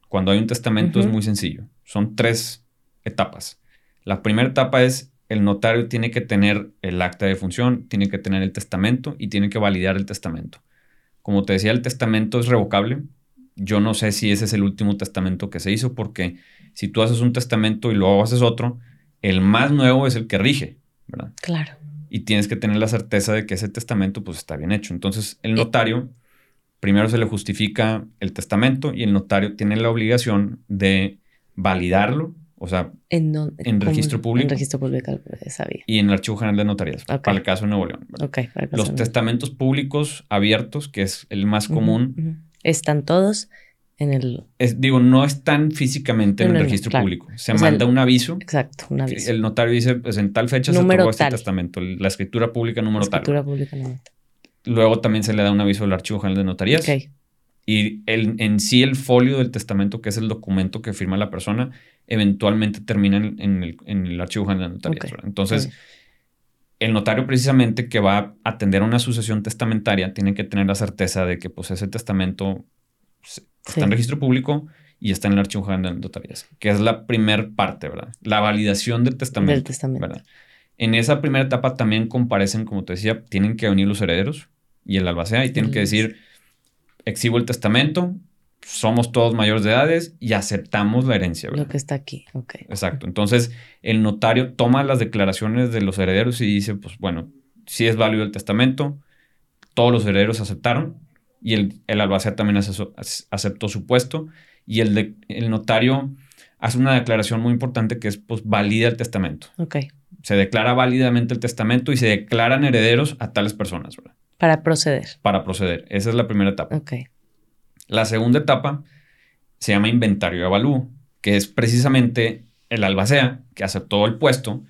cuando hay un testamento, es muy sencillo. Son tres etapas. La primera etapa es el notario tiene que tener el acta de función, tiene que tener el testamento y tiene que validar el testamento. Como te decía, el testamento es revocable. Yo no sé si ese es el último testamento que se hizo porque si tú haces un testamento y luego haces otro, el más nuevo es el que rige, ¿verdad? Claro. Y tienes que tener la certeza de que ese testamento pues está bien hecho. Entonces, el notario primero se le justifica el testamento y el notario tiene la obligación de validarlo o sea, en, registro público. En registro público, sabía. Y en el Archivo General de Notarías, para el caso de Nuevo León. Los testamentos públicos abiertos, que es el más común. Están todos en el... Es, digo, no están físicamente en el registro público. Se manda un aviso. Exacto, un aviso. El notario dice, pues en tal fecha se otorgó este testamento. La escritura pública número la escritura pública número tal. Luego también se le da un aviso al Archivo General de Notarías. Ok. Y el, en sí el folio del testamento, que es el documento que firma la persona, eventualmente termina en, el, en el, archivo general de notarías. Entonces, el notario precisamente que va a atender una sucesión testamentaria tiene que tener la certeza de que pues, ese testamento está en registro público y está en el archivo general de notarías, que es la primer parte, ¿verdad? La validación del testamento. Del testamento. ¿verdad? En esa primera etapa también comparecen, como te decía, tienen que venir los herederos y el albacea y tienen que decir exhibo el testamento, somos todos mayores de edades y aceptamos la herencia. Lo que está aquí, ok. Exacto. Entonces, el notario toma las declaraciones de los herederos y dice, pues bueno, si es válido el testamento, todos los herederos aceptaron y el, el albacea también aceptó su puesto y el, el notario hace una declaración muy importante que es, pues, valida el testamento. Ok. Se declara válidamente el testamento y se declaran herederos a tales personas, ¿verdad? Para proceder. Para proceder. Esa es la primera etapa. Ok. La segunda etapa se llama inventario de avalúo, que es precisamente el albacea que aceptó el puesto.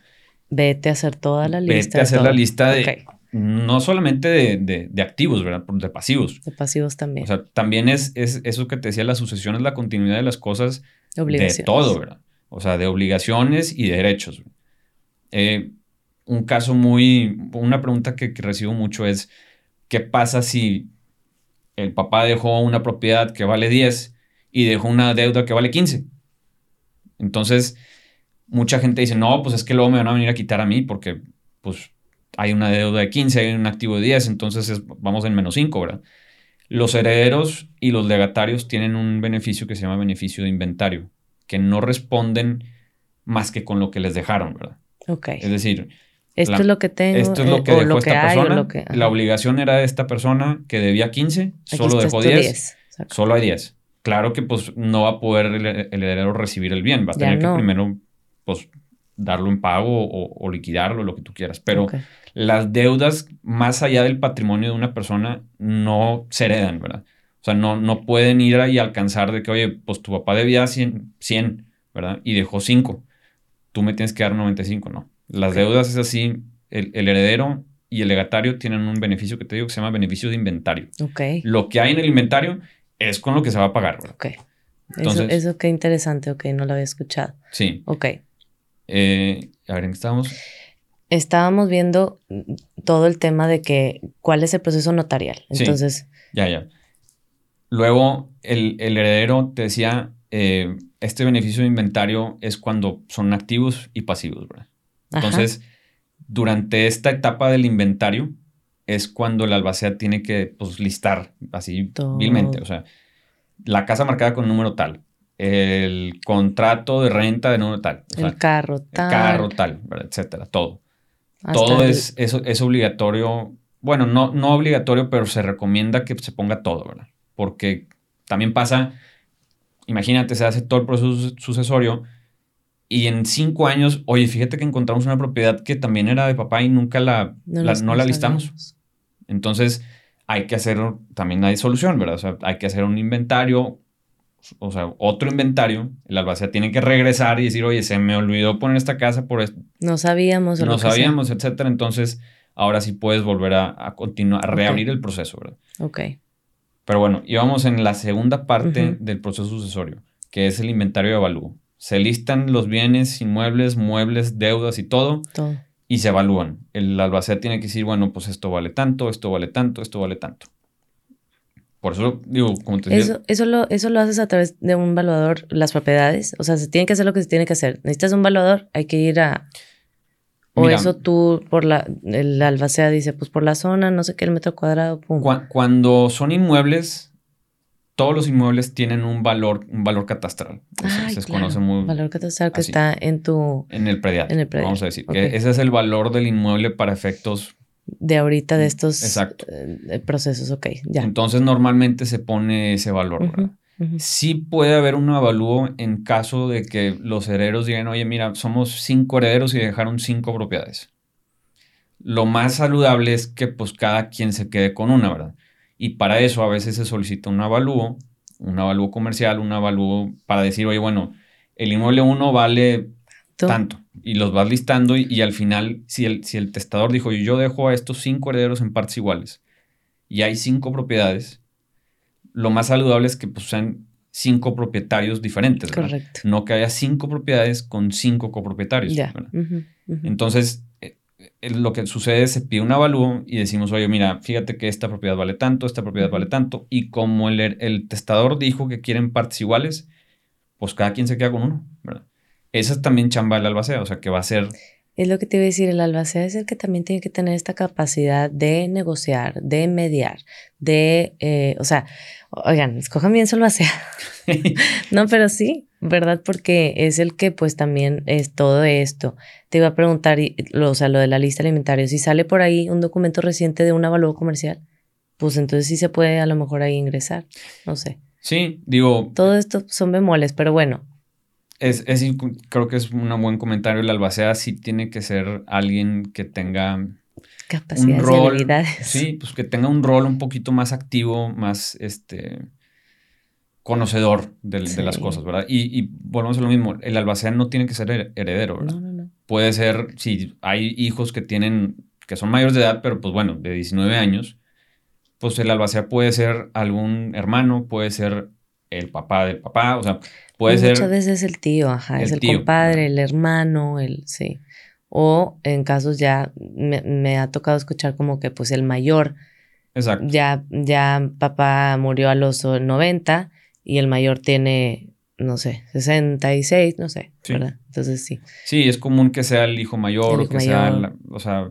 Vete a hacer toda la lista. Vete a hacer la lista de, no solamente de, activos, ¿verdad? De pasivos. De pasivos también. O sea, también es, es eso que te decía, la sucesión es la continuidad de las cosas de todo, ¿verdad? O sea, de obligaciones y de derechos. Eh, un caso muy, una pregunta que, recibo mucho es, ¿qué pasa si el papá dejó una propiedad que vale 10 y dejó una deuda que vale 15? Entonces, mucha gente dice, no, pues es que luego me van a venir a quitar a mí porque, pues, hay una deuda de 15, hay un activo de 10, entonces vamos en menos 5, ¿verdad? Los herederos y los legatarios tienen un beneficio que se llama beneficio de inventario, que no responden más que con lo que les dejaron, ¿verdad? Ok. Es decir, esto es lo que tengo. Esto es lo que dejó esta persona. la obligación era de esta persona que debía 15, solo dejó 10. Solo hay 10. Claro que pues no va a poder el, heredero recibir el bien, va a tener que primero pues darlo en pago o, liquidarlo, lo que tú quieras. Pero las deudas más allá del patrimonio de una persona no se heredan, ¿verdad? O sea, no, no pueden ir y alcanzar de que, oye, pues tu papá debía 100, 100 ¿verdad? Y dejó 5. Tú me tienes que dar 95, no. Las deudas es así, el, heredero y el legatario tienen un beneficio que te digo que se llama beneficio de inventario. Ok. Lo que hay en el inventario es con lo que se va a pagar. ¿verdad? Ok. Entonces, eso, eso qué interesante, ok, no lo había escuchado. Sí. Ok. Eh, a ver, ¿en qué estábamos? Estábamos viendo todo el tema de que cuál es el proceso notarial. Entonces. ya, ya. Luego, el, heredero te decía, eh, este beneficio de inventario es cuando son activos y pasivos, ¿verdad? Entonces, durante esta etapa del inventario es cuando el albacea tiene que pues, listar así vilmente. O sea, la casa marcada con número tal, el contrato de renta de número tal. el carro tal. El carro tal, etcétera, todo. todo es, es, obligatorio. Bueno, no, no obligatorio, pero se recomienda que se ponga todo, ¿verdad? Porque también pasa, imagínate, se hace todo el proceso sucesorio y en cinco años, oye, fíjate que encontramos una propiedad que también era de papá y nunca la, no la, no la listamos. Entonces, hay que hacer, también hay solución, ¿verdad? O sea, hay que hacer un inventario, o sea, otro inventario. El albacea tiene que regresar y decir, oye, se me olvidó poner esta casa por esto. No sabíamos. no sabíamos, etcétera. Entonces, ahora sí puedes volver a, continuar, a reabrir el proceso, ¿verdad? Ok. Pero bueno, íbamos en la segunda parte del proceso sucesorio, que es el inventario de avalúo se listan los bienes, inmuebles, muebles, deudas y todo. Todo. Y se evalúan. El albacea tiene que decir, bueno, pues esto vale tanto, esto vale tanto, esto vale tanto. Por eso digo, como te decía. Eso, eso, lo, eso lo haces a través de un valuador, las propiedades. O sea, se tiene que hacer lo que se tiene que hacer. Necesitas un valuador, hay que ir a. O eso tú, por la. El albacea dice, pues por la zona, no sé qué, el metro cuadrado, pum. cuando son inmuebles, todos los inmuebles tienen un valor, un valor catastral. se conoce muy. Valor catastral que está en tu. En el predial. En el predial. Vamos a decir. Que ese es el valor del inmueble para efectos. De ahorita de estos Exacto. Eh, procesos, ok, ya. Entonces normalmente se pone ese valor. Sí puede haber un avalúo en caso de que los herederos digan, oye, mira, somos cinco herederos y dejaron cinco propiedades. Lo más saludable es que pues cada quien se quede con una, ¿verdad? Y para eso a veces se solicita un avalúo, un avalúo comercial, un avalúo para decir, oye, bueno, el inmueble 1 vale tanto. Y los vas listando y, al final, si el, si el testador dijo, yo dejo a estos cinco herederos en partes iguales y hay cinco propiedades, lo más saludable es que pues, sean cinco propietarios diferentes. Correcto. No que haya cinco propiedades con cinco copropietarios. Entonces, lo que sucede es se pide un avalúo y decimos, oye, mira, fíjate que esta propiedad vale tanto, esta propiedad vale tanto, y como el, el testador dijo que quieren partes iguales, pues cada quien se queda con uno, ¿verdad? Esa es también chamba del albacea, o sea, que va a ser... Es lo que te iba a decir, el albacea es el que también tiene que tener esta capacidad de negociar, de mediar, de, eh, o sea, oigan, escojan bien su albacea. no, pero sí, ¿verdad? Porque es el que pues también es todo esto. Te iba a preguntar, o sea, lo de la lista alimentaria, si sale por ahí un documento reciente de un avalúo comercial, pues entonces sí se puede a lo mejor ahí ingresar, no sé. Sí, digo... Todo esto son bemoles, pero bueno. Es, es creo que es un buen comentario. El albacea sí tiene que ser alguien que tenga... Capacidades y habilidades. Sí, pues que tenga un rol un poquito más activo, más, este conocedor de, las cosas, ¿verdad? Y, y, volvemos a lo mismo, el albacea no tiene que ser heredero, ¿verdad? No, no, no. Puede ser, si hay hijos que tienen, que son mayores de edad, pero pues bueno, de 19 años, pues el albacea puede ser algún hermano, puede ser el papá del papá, o sea, puede ser... Muchas veces el tío, ajá, es el compadre, el hermano, el, sí. O en casos ya me, ha tocado escuchar como que pues el mayor, Exacto. Ya, ya papá murió a los 90 y el mayor tiene, no sé, 66, no sé, ¿verdad? Entonces sí. Sí, es común que sea el hijo mayor o que sea, o sea,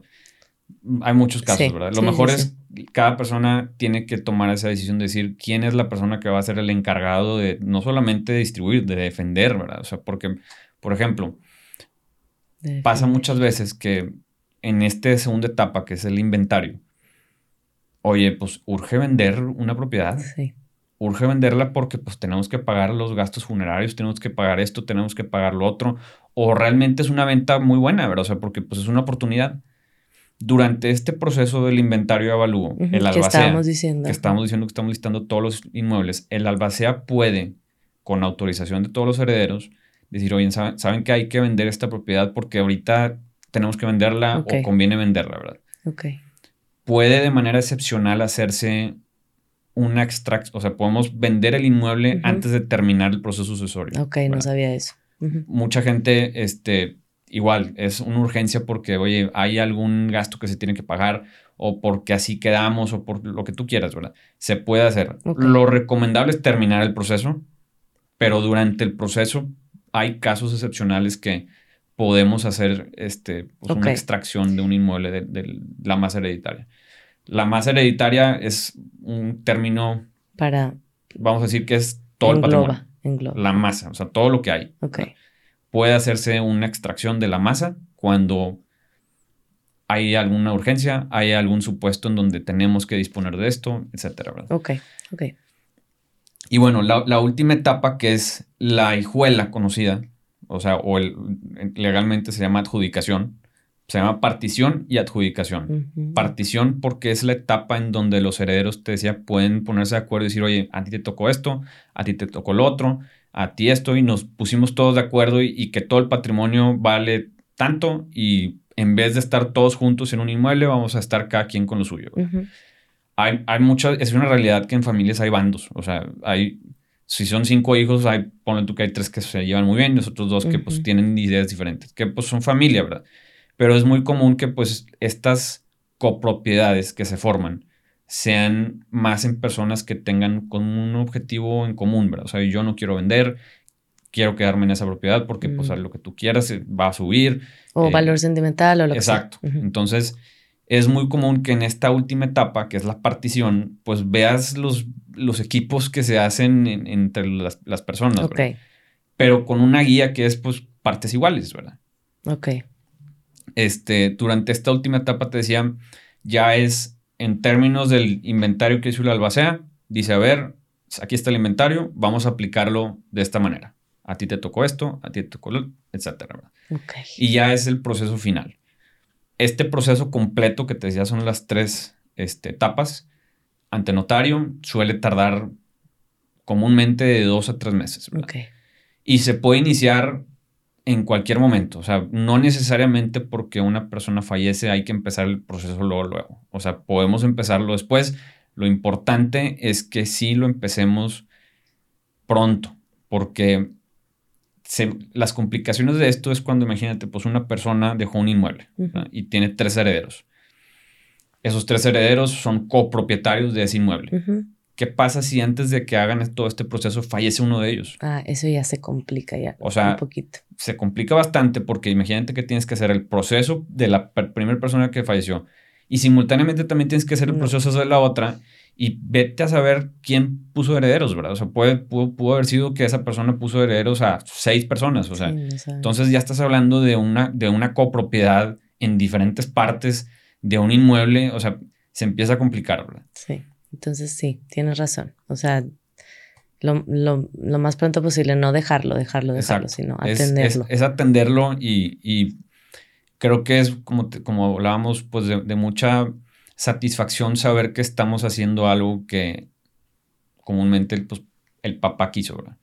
hay muchos casos, ¿verdad? Lo mejor es cada persona tiene que tomar esa decisión de decir quién es la persona que va a ser el encargado de no solamente de distribuir, de defender, ¿verdad? O sea, porque, por ejemplo, pasa muchas veces que en esta segunda etapa, que es el inventario, oye, pues urge vender una propiedad. Sí. Urge venderla porque pues tenemos que pagar los gastos funerarios, tenemos que pagar esto, tenemos que pagar lo otro. O realmente es una venta muy buena, ¿verdad? O sea, porque pues es una oportunidad durante este proceso del inventario de avalúo, el albacea, que estamos diciendo. que estamos diciendo que estamos listando todos los inmuebles, el albacea puede, con autorización de todos los herederos, decir, oye, saben, que hay que vender esta propiedad porque ahorita tenemos que venderla o conviene venderla, ¿verdad? Ok. Puede de manera excepcional hacerse una extracción, o sea, podemos vender el inmueble antes de terminar el proceso sucesorio. Ok, no sabía eso. Mucha gente, este, igual es una urgencia porque, oye, hay algún gasto que se tiene que pagar o porque así quedamos o por lo que tú quieras, ¿verdad? Se puede hacer. Lo recomendable es terminar el proceso, pero durante el proceso hay casos excepcionales que podemos hacer este, pues, una extracción de un inmueble de, la masa hereditaria. La masa hereditaria es un término para... Vamos a decir que es todo el patrimonio. La masa, o sea, todo lo que hay. Okay puede hacerse una extracción de la masa cuando hay alguna urgencia, hay algún supuesto en donde tenemos que disponer de esto, etcétera. Ok, ok. Y bueno, la, última etapa que es la hijuela conocida, o sea, o legalmente se llama adjudicación, se llama partición y adjudicación. Partición porque es la etapa en donde los herederos, te decía, pueden ponerse de acuerdo y decir, oye, a ti te tocó esto, a ti te tocó lo otro, a ti esto y nos pusimos todos de acuerdo y, que todo el patrimonio vale tanto y en vez de estar todos juntos en un inmueble, vamos a estar cada quien con lo suyo. hay, hay mucha, es una realidad que en familias hay bandos, o sea, hay, si son cinco hijos, hay, ponle tú que hay tres que se llevan muy bien y los otros dos que pues tienen ideas diferentes, que pues son familia, ¿verdad? Pero es muy común que pues estas copropiedades que se forman, sean más en personas que tengan con un objetivo en común, ¿verdad? O sea, yo no quiero vender, quiero quedarme en esa propiedad porque pues lo que tú quieras eh, va a subir. O eh, valor sentimental o lo que sea. Exacto. Entonces, es muy común que en esta última etapa, que es la partición, pues veas los, los equipos que se hacen entre las, las personas, Ok. Pero con una guía que es pues partes iguales, ¿verdad? Ok. Este, durante esta última etapa te decía, ya es en términos del inventario que hizo la albacea, dice, a ver, aquí está el inventario, vamos a aplicarlo de esta manera. A ti te tocó esto, a ti te tocó lo, etcétera. Y ya es el proceso final. Este proceso completo que te decía son las tres este, etapas. Ante notario suele tardar comúnmente de dos a tres meses. Y se puede iniciar en cualquier momento. O sea, no necesariamente porque una persona fallece hay que empezar el proceso luego, luego. O sea, podemos empezarlo después. Lo importante es que sí lo empecemos pronto, porque las complicaciones de esto es cuando, imagínate, pues una persona dejó un inmueble y tiene tres herederos. Esos tres herederos son copropietarios de ese inmueble. ¿Qué pasa si antes de que hagan todo este proceso fallece uno de ellos? Ah, eso ya se complica ya. O sea, un poquito. Se complica bastante porque imagínate que tienes que hacer el proceso de la primera persona que falleció y simultáneamente también tienes que hacer el proceso de la otra y vete a saber quién puso herederos, ¿verdad? O sea, puede, pudo, haber sido que esa persona puso herederos a seis personas, o sea, entonces ya estás hablando de una, de una copropiedad en diferentes partes de un inmueble, o sea, se empieza a complicar, ¿verdad? Sí. Entonces sí, tienes razón. O sea, lo, más pronto posible, no dejarlo, dejarlo, dejarlo, sino atenderlo. Es, atenderlo y, creo que es como, como hablábamos, pues de, mucha satisfacción saber que estamos haciendo algo que comúnmente pues, el papá quiso, ¿verdad?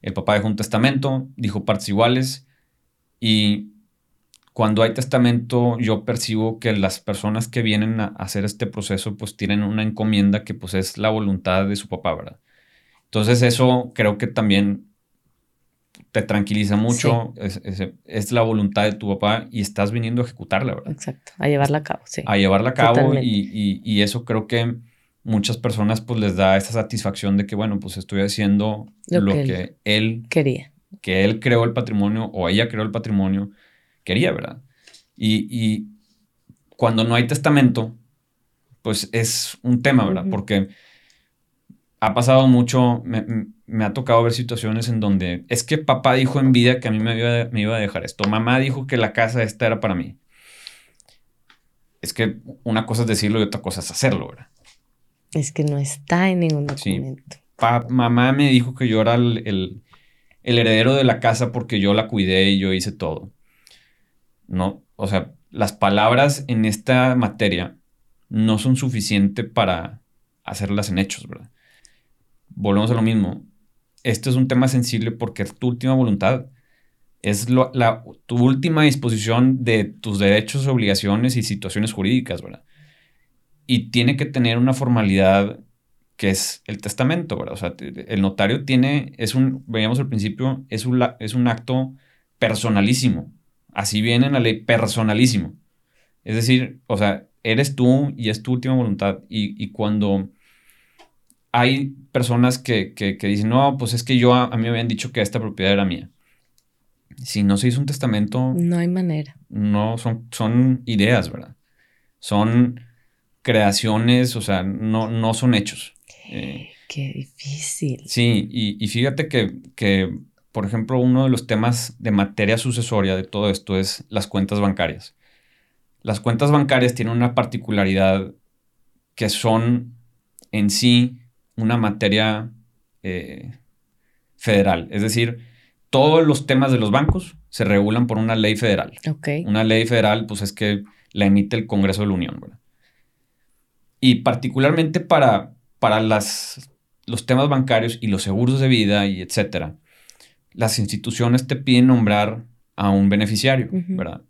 El papá dejó un testamento, dijo partes iguales y cuando hay testamento yo percibo que las personas que vienen a hacer este proceso pues tienen una encomienda que pues es la voluntad de su papá, ¿verdad? Entonces eso creo que también te tranquiliza mucho, es, la voluntad de tu papá y estás viniendo a ejecutarla, ¿verdad? Exacto, a llevarla a cabo, sí. A llevarla a cabo y, eso creo que muchas personas pues les da esa satisfacción de que, bueno, pues estoy haciendo lo, que, él, quería. Que él creó el patrimonio o ella creó el patrimonio, quería, ¿verdad? Y, cuando no hay testamento, pues es un tema, ¿verdad? Porque ha pasado mucho, me, ha tocado ver situaciones en donde es que papá dijo en vida que a mí me iba, me iba a dejar esto, mamá dijo que la casa esta era para mí. Es que una cosa es decirlo y otra cosa es hacerlo, ¿verdad? Es que no está en ningún documento. mamá me dijo que yo era el, heredero de la casa porque yo la cuidé y yo hice todo. No, o sea, las palabras en esta materia no son suficientes para hacerlas en hechos, ¿verdad? volvemos a lo mismo. Esto es un tema sensible porque es tu última voluntad. Es la, tu última disposición de tus derechos, obligaciones y situaciones jurídicas, ¿verdad? Y tiene que tener una formalidad que es el testamento, ¿verdad? O sea, el notario tiene, es un, veíamos al principio, es un, es un acto personalísimo. Así viene en la ley, personalísimo. Es decir, o sea, eres tú y es tu última voluntad. Y, y cuando hay personas que, dicen, no, pues es que yo, a, mí me habían dicho que esta propiedad era mía. Si no se hizo un testamento... No hay manera. No, son, son ideas, ¿verdad? Son creaciones, o sea, no, no son hechos. Eh, qué difícil. Sí, y, fíjate que, que, por ejemplo, uno de los temas de materia sucesoria de todo esto es las cuentas bancarias. Las cuentas bancarias tienen una particularidad que son en sí una materia eh, federal. Es decir, todos los temas de los bancos se regulan por una ley federal. Una ley federal, pues es que la emite el Congreso de la Unión. Y particularmente para, para las, los temas bancarios y los seguros de vida y etcétera, las instituciones te piden nombrar a un beneficiario, ¿verdad?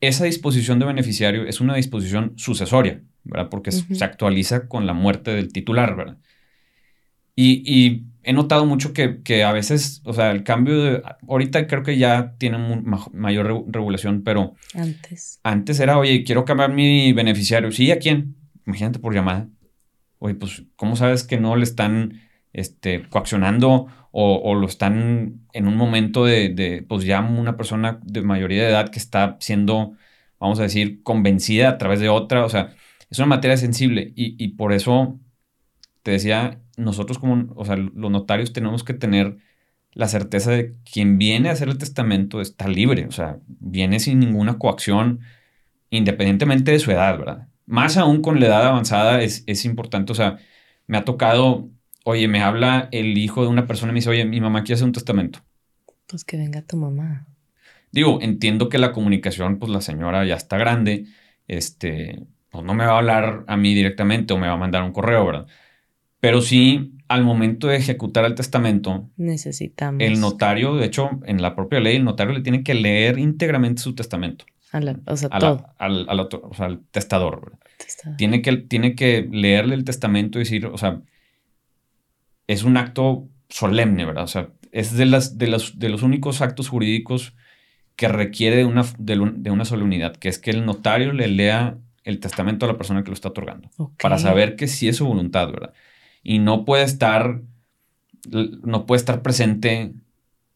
Esa disposición de beneficiario es una disposición sucesoria, ¿verdad? Porque se actualiza con la muerte del titular, ¿verdad? Y, he notado mucho que, a veces, o sea, el cambio de... Ahorita creo que ya tienen mayor regulación, pero... Antes. Antes era, oye, quiero cambiar mi beneficiario. ¿Sí? ¿A quién? Imagínate por llamada. Oye, pues, ¿cómo sabes que no le están este, coaccionando o, lo están en un momento de, pues ya una persona de mayoría de edad que está siendo, vamos a decir, convencida a través de otra? O sea, es una materia sensible y, y por eso te decía, nosotros como, o sea, los notarios tenemos que tener la certeza de quien viene a hacer el testamento está libre, o sea, viene sin ninguna coacción, independientemente de su edad, ¿verdad? Más aún con la edad avanzada es, es importante, o sea, me ha tocado, oye, me habla el hijo de una persona y me dice, oye, mi mamá quiere hacer un testamento. Pues que venga tu mamá. Digo, entiendo que la comunicación, pues la señora ya está grande, este, pues no me va a hablar a mí directamente o me va a mandar un correo, ¿verdad? Pero sí, al momento de ejecutar el testamento, necesitamos. El notario, de hecho, en la propia ley, el notario le tiene que leer íntegramente su testamento. o sea, todo. al, o sea, al testador. Tiene, que, tiene que leerle el testamento y decir, o sea, es un acto solemne, ¿verdad? O sea, es de, las, de, los, de los únicos actos jurídicos que requiere de una, de, una solemnidad, que es que el notario le lea el testamento a la persona que lo está otorgando, para saber que sí es su voluntad, ¿verdad? y no puede estar, no puede estar presente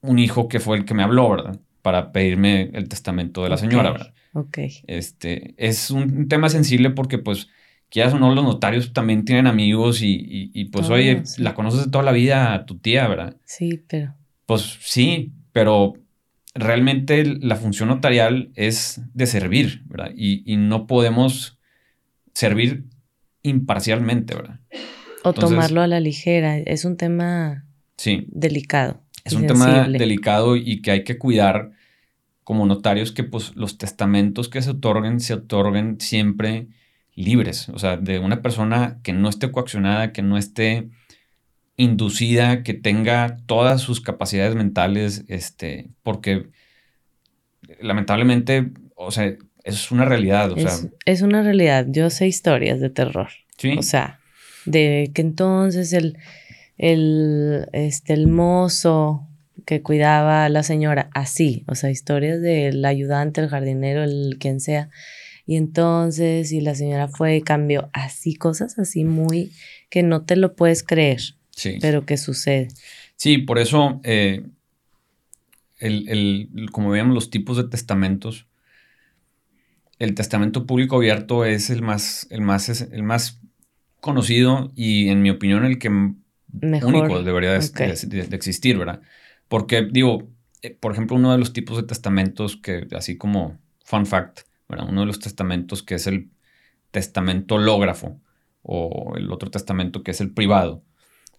un hijo que fue el que me habló, ¿verdad? Para pedirme el testamento de la señora, ¿verdad? Ok. Este, es un tema sensible porque, pues, quieras o no, los notarios también tienen amigos y, pues, oye, la conoces de toda la vida a tu tía, ¿verdad? Sí, pero. Pues sí, pero realmente la función notarial es de servir, ¿verdad? Y, y no podemos servir imparcialmente, ¿verdad? O tomarlo a la ligera. Es un tema sí, delicado. Es un tema delicado y que hay que cuidar como notarios que pues, los testamentos que se otorguen se otorguen siempre libres. O sea, de una persona que no esté coaccionada, que no esté inducida, que tenga todas sus capacidades mentales, este, porque lamentablemente, o sea, es una realidad. O es, sea, es una realidad. Yo sé historias de terror. ¿sí? O sea, de que entonces el, el, este, el mozo que cuidaba a la señora, así, o sea, historias del ayudante, el jardinero, el quien sea. Y entonces, y la señora fue y cambió, así, cosas así muy que no te lo puedes creer, sí. pero que sucede. Sí, por eso, eh, el, el- como veíamos los tipos de testamentos, el testamento público abierto es el más, el más, es el más conocido y, en mi opinión, el que Mejor. único debería de, Ok. de- de existir, ¿verdad? Porque, digo, eh, por ejemplo, uno de los tipos de testamentos que, así como fun fact, Uno de los testamentos que es el testamento hológrafo o el otro testamento que es el privado,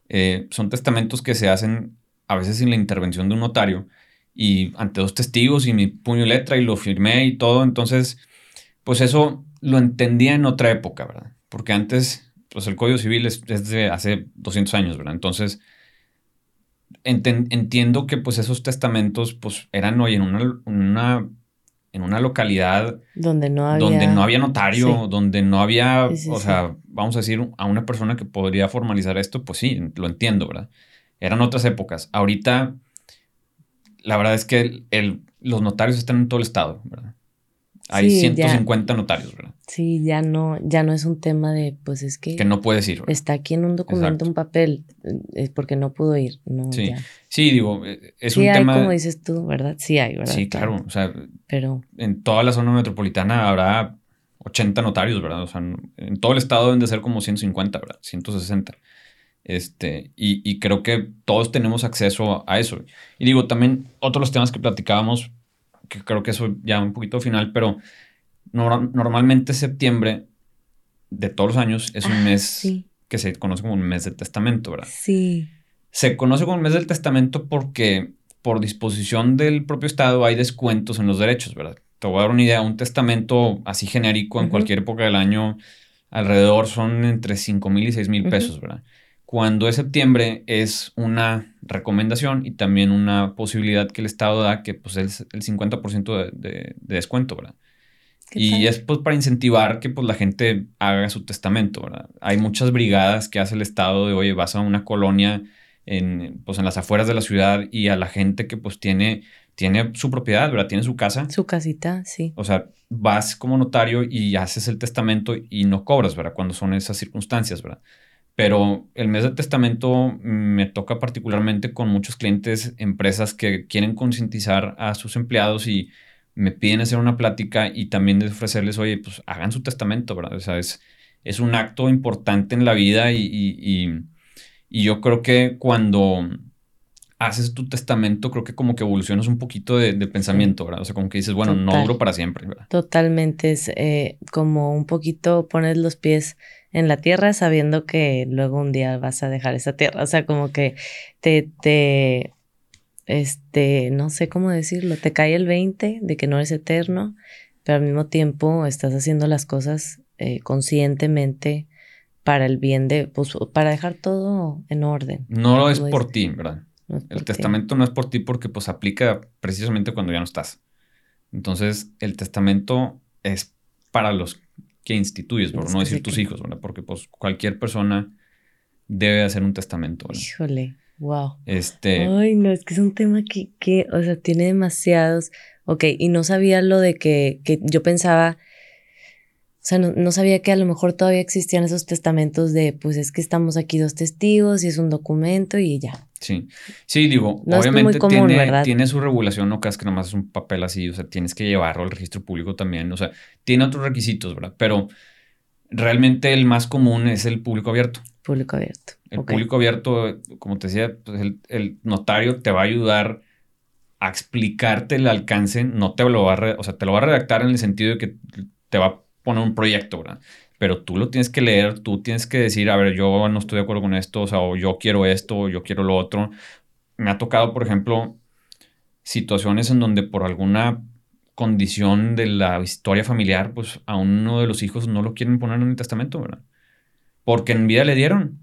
eh, son testamentos que se hacen a veces sin la intervención de un notario y ante dos testigos y mi puño y letra y lo firmé y todo, entonces, pues eso lo entendía en otra época, ¿verdad? Porque antes, pues el Código Civil es, de hace 200 años, ¿verdad? Entonces, entiendo que pues esos testamentos pues eran hoy en una, en una localidad Donde no había. donde no había notario, Sí. donde no había, Sí, sí, o sea, vamos a decir, a una persona que podría formalizar esto, pues sí, lo entiendo, ¿verdad? Eran otras épocas. Ahorita, la verdad es que el- el- los notarios están en todo el estado, ¿verdad? Hay Sí, ya. 150 notarios, ¿verdad? Sí, ya no, ya no es un tema de, pues es que, Que no puedes ir, ¿verdad? está aquí en un documento, Exacto. un papel, es porque no pudo ir. No, Sí, ya. Sí, digo, eh, es sí un hay, tema... como dices tú, ¿verdad? Sí hay, ¿verdad? Sí, claro, o sea, Pero en toda la zona metropolitana habrá 80 notarios, ¿verdad? O sea, en todo el estado deben de ser como 150, ¿verdad? 160. Este, y, y creo que todos tenemos acceso a eso. Y digo, también otros temas que platicábamos, que creo que eso ya un poquito final, pero nor- normalmente septiembre de todos los años es un Ah, mes sí, que se conoce como un mes de testamento, ¿verdad? sí. Se conoce como el mes del testamento porque por disposición del propio Estado hay descuentos en los derechos, ¿verdad? Te voy a dar una idea, un testamento así genérico en cualquier época del año alrededor son entre 5 mil y 6 mil pesos, ¿verdad? Cuando es septiembre es una recomendación y también una posibilidad que el Estado da que pues es el 50% de, de- de descuento, ¿verdad? ¿Qué Y tal? es pues para incentivar que pues la gente haga su testamento, ¿verdad? Hay muchas brigadas que hace el Estado de, oye, vas a una colonia en, pues en las afueras de la ciudad y a la gente que pues tiene, tiene su propiedad, ¿verdad? Tiene su casa. Su casita, sí. O sea, vas como notario y haces el testamento y no cobras, ¿verdad? Cuando son esas circunstancias, ¿verdad? Pero el mes de testamento me toca particularmente con muchos clientes, empresas que quieren concientizar a sus empleados y me piden hacer una plática y también de ofrecerles, oye, pues hagan su testamento, ¿verdad? O sea, es, es un acto importante en la vida y, y- y- y yo creo que cuando haces tu testamento, creo que como que evolucionas un poquito de, de pensamiento, ¿verdad? O sea, como que dices, bueno, no duro para siempre, ¿verdad? Totalmente es eh, como un poquito pones los pies en la tierra sabiendo que luego un día vas a dejar esa tierra. O sea, como que te, te, este, no sé cómo decirlo, te cae el 20 de que no eres eterno, pero al mismo tiempo estás haciendo las cosas eh, conscientemente para el bien de, pues, para dejar todo en orden. No lo es por ti, ¿verdad? No El ti. testamento no es por ti porque pues aplica precisamente cuando ya no estás. Entonces, el testamento es para los que instituyes, por no decir tus hijos, ¿verdad? Porque pues cualquier persona debe hacer un testamento, ¿verdad? Híjole, wow. Este, Ay, no, es que es un tema que, que, o sea, tiene demasiados. Ok, y no sabía lo de que, que yo pensaba, o sea, no, no sabía que a lo mejor todavía existían esos testamentos de, pues es que estamos aquí dos testigos y es un documento y ya. Sí. Sí, digo, No obviamente común, tiene, su regulación, no creas que nomás es un papel así, o sea, tienes que llevarlo al registro público también, o sea, tiene otros requisitos, ¿verdad? Pero realmente el más común es el público abierto. Público abierto. El público abierto, como te decía, pues el, el notario te va a ayudar a explicarte el alcance, no te lo va a, o sea, te lo va a redactar en el sentido de que te va a poner un proyecto, ¿verdad? Pero tú lo tienes que leer, tú tienes que decir, a ver, yo no estoy de acuerdo con esto, o sea, o yo quiero esto, o yo quiero lo otro. Me ha tocado, por ejemplo, situaciones en donde por alguna condición de la historia familiar, pues a uno de los hijos no lo quieren poner en el testamento, ¿verdad? Porque en vida le dieron,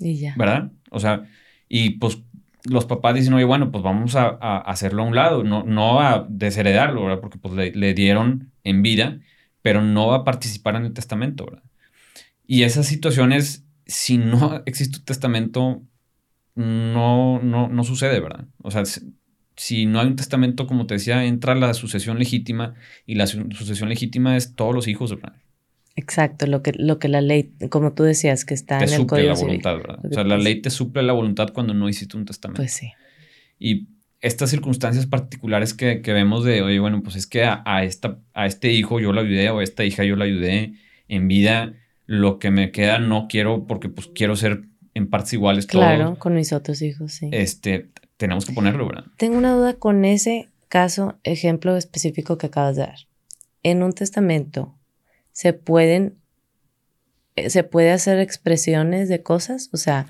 Y ya. ¿verdad? O sea, y pues los papás dicen, oye, bueno, pues vamos a, hacerlo a un lado, no, no a desheredarlo, ¿verdad? Porque pues le, le, dieron en vida, pero no va a participar en el testamento, ¿verdad? Y esas situaciones, si no existe un testamento, no, no, no sucede, ¿verdad? O sea, si no hay un testamento, como te decía, entra la sucesión legítima y la sucesión legítima es todos los hijos, ¿verdad? Exacto, lo que, lo que la ley, como tú decías, que está en el código la voluntad, ¿verdad? O sea, la ley te suple la voluntad cuando no hiciste un testamento. Pues sí. Y estas circunstancias particulares que, vemos de, oye, bueno, pues es que a, esta, a este hijo yo la ayudé o a esta hija yo la ayudé en vida, lo que me queda no quiero porque pues quiero ser en partes iguales Claro, con mis otros hijos, sí. Este, tenemos que ponerlo, ¿verdad? Tengo una duda con ese caso, ejemplo específico que acabas de dar. En un testamento, ¿se pueden, eh, se puede hacer expresiones de cosas? O sea,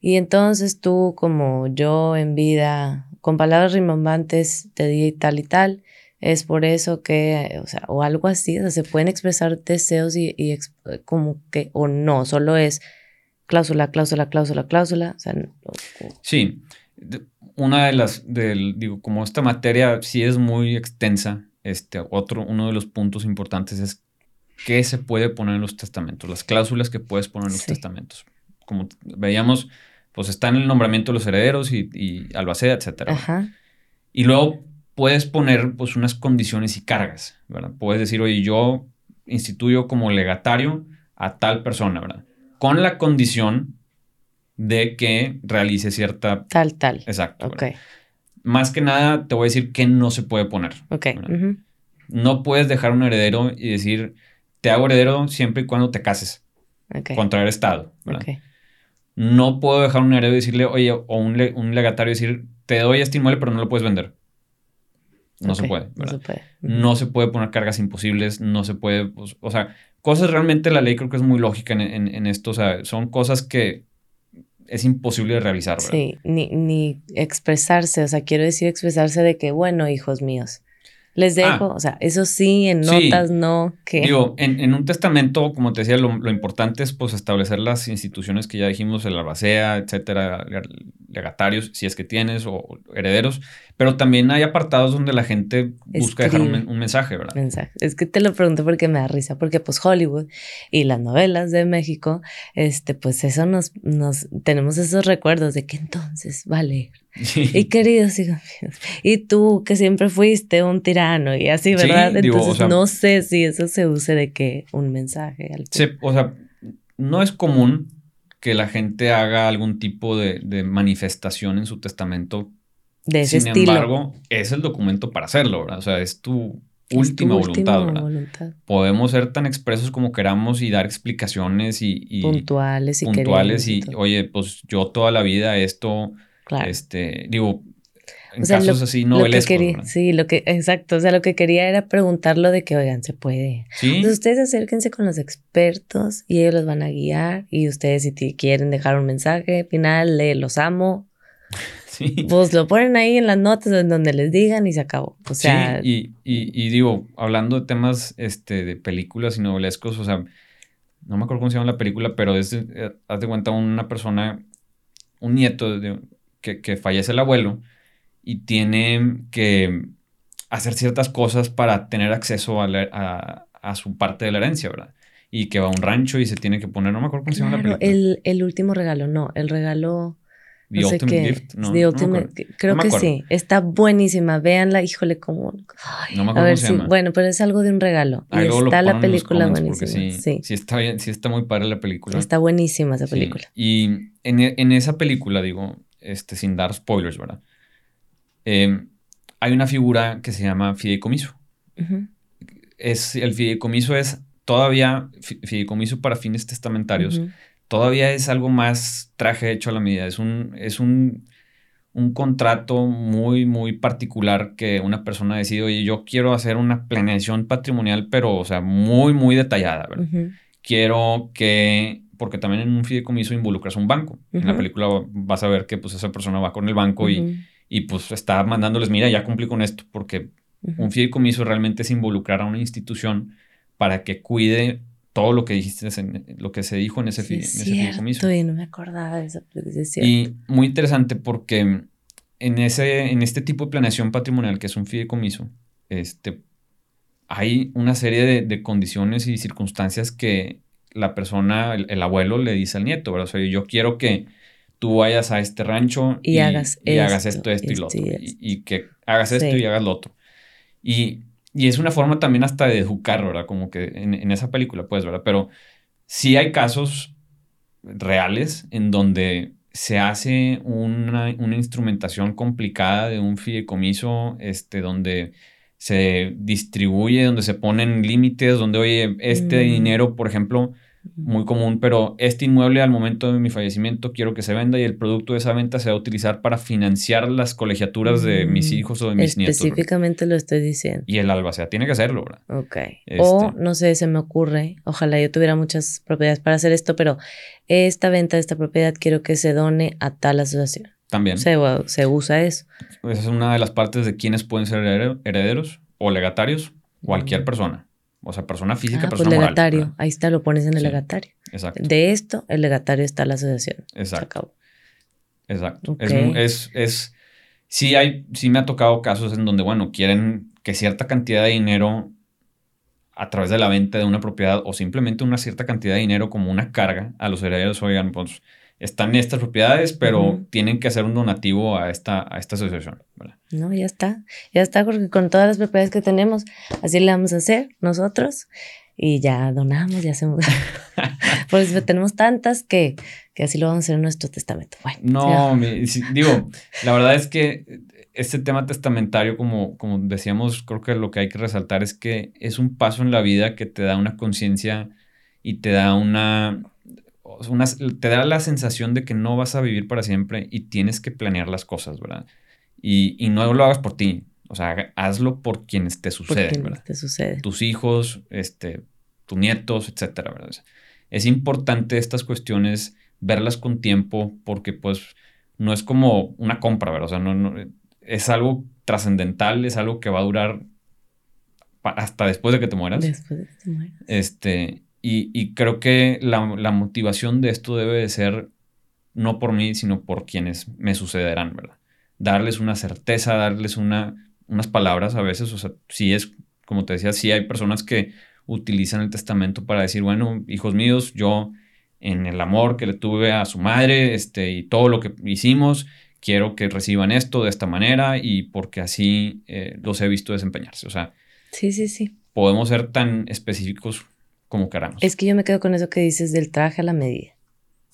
y entonces tú, como yo en vida, con palabras rimbombantes, te di tal y tal, es por eso que, o sea, o algo así, o sea, se pueden expresar deseos y, y como que, o no, solo es cláusula, cláusula, cláusula, cláusula. O sea, Sí, una de las, del, digo, como esta materia sí es muy extensa, este, otro, uno de los puntos importantes es qué se puede poner en los testamentos, las cláusulas que puedes poner en los testamentos. Como veíamos, pues está en el nombramiento de los herederos y, y albacea, etcétera. Ajá. Y luego puedes poner pues unas condiciones y cargas, ¿verdad? Puedes decir, oye, yo instituyo como legatario a tal persona, ¿verdad? con la condición de que realice cierta... Tal, tal. Exacto. Ok. Más que nada, te voy a decir que no se puede poner. Ok. No puedes dejar un heredero y decir, te hago heredero siempre y cuando te cases. Okay. Contra el Estado. Okay. No puedo dejar un heredero y decirle, oye, o un, un legatario decir, te doy este inmueble, pero no lo puedes vender. No se puede. No se puede. No se puede poner cargas imposibles, no se puede, pues, o sea, cosas realmente la ley creo que es muy lógica en, esto, o sea, son cosas que es imposible de realizar, ¿verdad? Sí, ni, ni expresarse, o sea, quiero decir expresarse de que, bueno, hijos míos, les ah. dejo, o sea, eso sí, en notas no. Que... Digo, en, un testamento, como te decía, lo, importante es pues establecer las instituciones que ya dijimos, el albacea, etcétera, legatarios, si es que tienes, o herederos, pero también hay apartados donde la gente busca dejar un, mensaje, ¿verdad? Mensaje. Es que te lo pregunto porque me da risa, porque pues Hollywood y las novelas de México, este, pues eso nos, nos, tenemos esos recuerdos de que entonces va a leer. Y queridos hijos míos, y tú que siempre fuiste un tirano y así, ¿verdad? entonces no sé si eso se use de que un mensaje. Al o sea, no es común que la gente haga algún tipo de, de manifestación en su testamento de ese Sin embargo, es el documento para hacerlo, ¿verdad? O sea, es tu última, voluntad, ¿verdad? Podemos ser tan expresos como queramos y dar explicaciones y... puntuales y Puntuales y, oye, pues yo toda la vida esto... Claro. Este, digo, en casos así novelescos. sí, lo que, exacto. O sea, lo que quería era preguntarlo de que, oigan, se puede. ¿Sí? Entonces, ustedes acérquense con los expertos y ellos los van a guiar. Y ustedes, si quieren dejar un mensaje final, le los amo, pues lo ponen ahí en las notas en donde les digan y se acabó. O sea. Sí, y, digo, hablando de temas este, de películas y novelescos, o sea, no me acuerdo cómo se llama la película, pero es, eh, haz de cuenta, una persona, un nieto de, que, fallece el abuelo y tiene que hacer ciertas cosas para tener acceso a, su parte de la herencia, ¿verdad? Y que va a un rancho y se tiene que poner, no me acuerdo cómo se llama la película. El, el último regalo, no, el regalo The Ultimate Gift. No, creo que sí. Está buenísima. Véanla, híjole, como. no me acuerdo a ver si, Bueno, pero es algo de un regalo. y está la película buenísima. Sí, sí. está bien, sí está muy padre la película. Está buenísima esa película. Y en, en, esa película, digo, este, sin dar spoilers, ¿verdad? Em, hay una figura que se llama fideicomiso. es, el fideicomiso es todavía fideicomiso para fines testamentarios todavía es algo más traje hecho a la medida. Es un, es un, un contrato muy, muy particular que una persona decide, oye, yo quiero hacer una planeación patrimonial, pero, o sea, muy, muy detallada, ¿verdad? Quiero que, porque también en un fideicomiso involucras un banco. En la película vas a ver que, pues, esa persona va con el banco y, y, pues, está mandándoles, mira, ya cumplí con esto, porque un fideicomiso realmente es involucrar a una institución para que cuide todo lo que dijiste, lo que se dijo en ese, sí, en ese Y no me acordaba de eso, Y muy interesante porque en, ese, en este tipo de planeación patrimonial, que es un fideicomiso, este, hay una serie de, condiciones y circunstancias que la persona, el, abuelo, le dice al nieto, ¿verdad? O sea, yo quiero que tú vayas a este rancho y, hagas, y esto, hagas esto, esto y lo otro. Y, que hagas esto y hagas lo otro. Y y es una forma también hasta de educar, ¿verdad? Como que en, esa película, pues, ¿verdad? Pero sí hay casos reales en donde se hace una, instrumentación complicada de un fideicomiso, este, donde se distribuye, donde se ponen límites, donde, oye, este mm. dinero, por ejemplo, muy común, pero este inmueble al momento de mi fallecimiento quiero que se venda y el producto de esa venta se va a utilizar para financiar las colegiaturas de mis mm, hijos o de mis nietos. Específicamente lo estoy diciendo. Y el albacea tiene que hacerlo, ¿verdad? Ok. O, este no sé, se me ocurre, ojalá yo tuviera muchas propiedades para hacer esto, pero esta venta de esta propiedad quiero que se done a tal asociación. También. Se, se usa eso. Esa es una de las partes de quiénes pueden ser herederos o legatarios, cualquier mm. persona. O sea, persona física, ah, pues persona pues legatario. Ahí está, lo pones en el legatario. Exacto. De esto, el legatario está la asociación. Exacto. Exacto. Es, es, sí, hay, sí me ha tocado casos en donde, bueno, quieren que cierta cantidad de dinero a través de la venta de una propiedad o simplemente una cierta cantidad de dinero como una carga a los herederos, oigan, pues están estas propiedades, pero tienen que hacer un donativo a esta, a esta asociación. No, ya está, ya está, porque con todas las propiedades que tenemos, así le vamos a hacer nosotros y ya donamos, ya hacemos. pues tenemos tantas que, que, así lo vamos a hacer en nuestro testamento. no, digo, la verdad es que este tema testamentario, como, como decíamos, creo que lo que hay que resaltar es que es un paso en la vida que te da una conciencia y te da una te da la sensación de que no vas a vivir para siempre y tienes que planear las cosas, ¿verdad? Y, no lo hagas por ti, o sea, hazlo por quienes te suceden, ¿verdad? Te sucede. Tus hijos, este, tus nietos, etcétera, ¿verdad? Es importante estas cuestiones verlas con tiempo porque pues no es como una compra, ¿verdad? O sea, no, es algo trascendental, es algo que va a durar hasta después de que te mueras. Después de que te mueras. Este, y, creo que la, motivación de esto debe de ser no por mí, sino por quienes me sucederán, ¿verdad? Darles una certeza, darles una, unas palabras a veces, o sea, sí es, como te decía, sí hay personas que utilizan el testamento para decir, bueno, hijos míos, yo en el amor que le tuve a su madre, este, y todo lo que hicimos, quiero que reciban esto de esta manera y porque así eh, los he visto desempeñarse. O sea, sí, sí, sí. Podemos ser tan específicos como queramos. Es que yo me quedo con eso que dices del traje a la medida.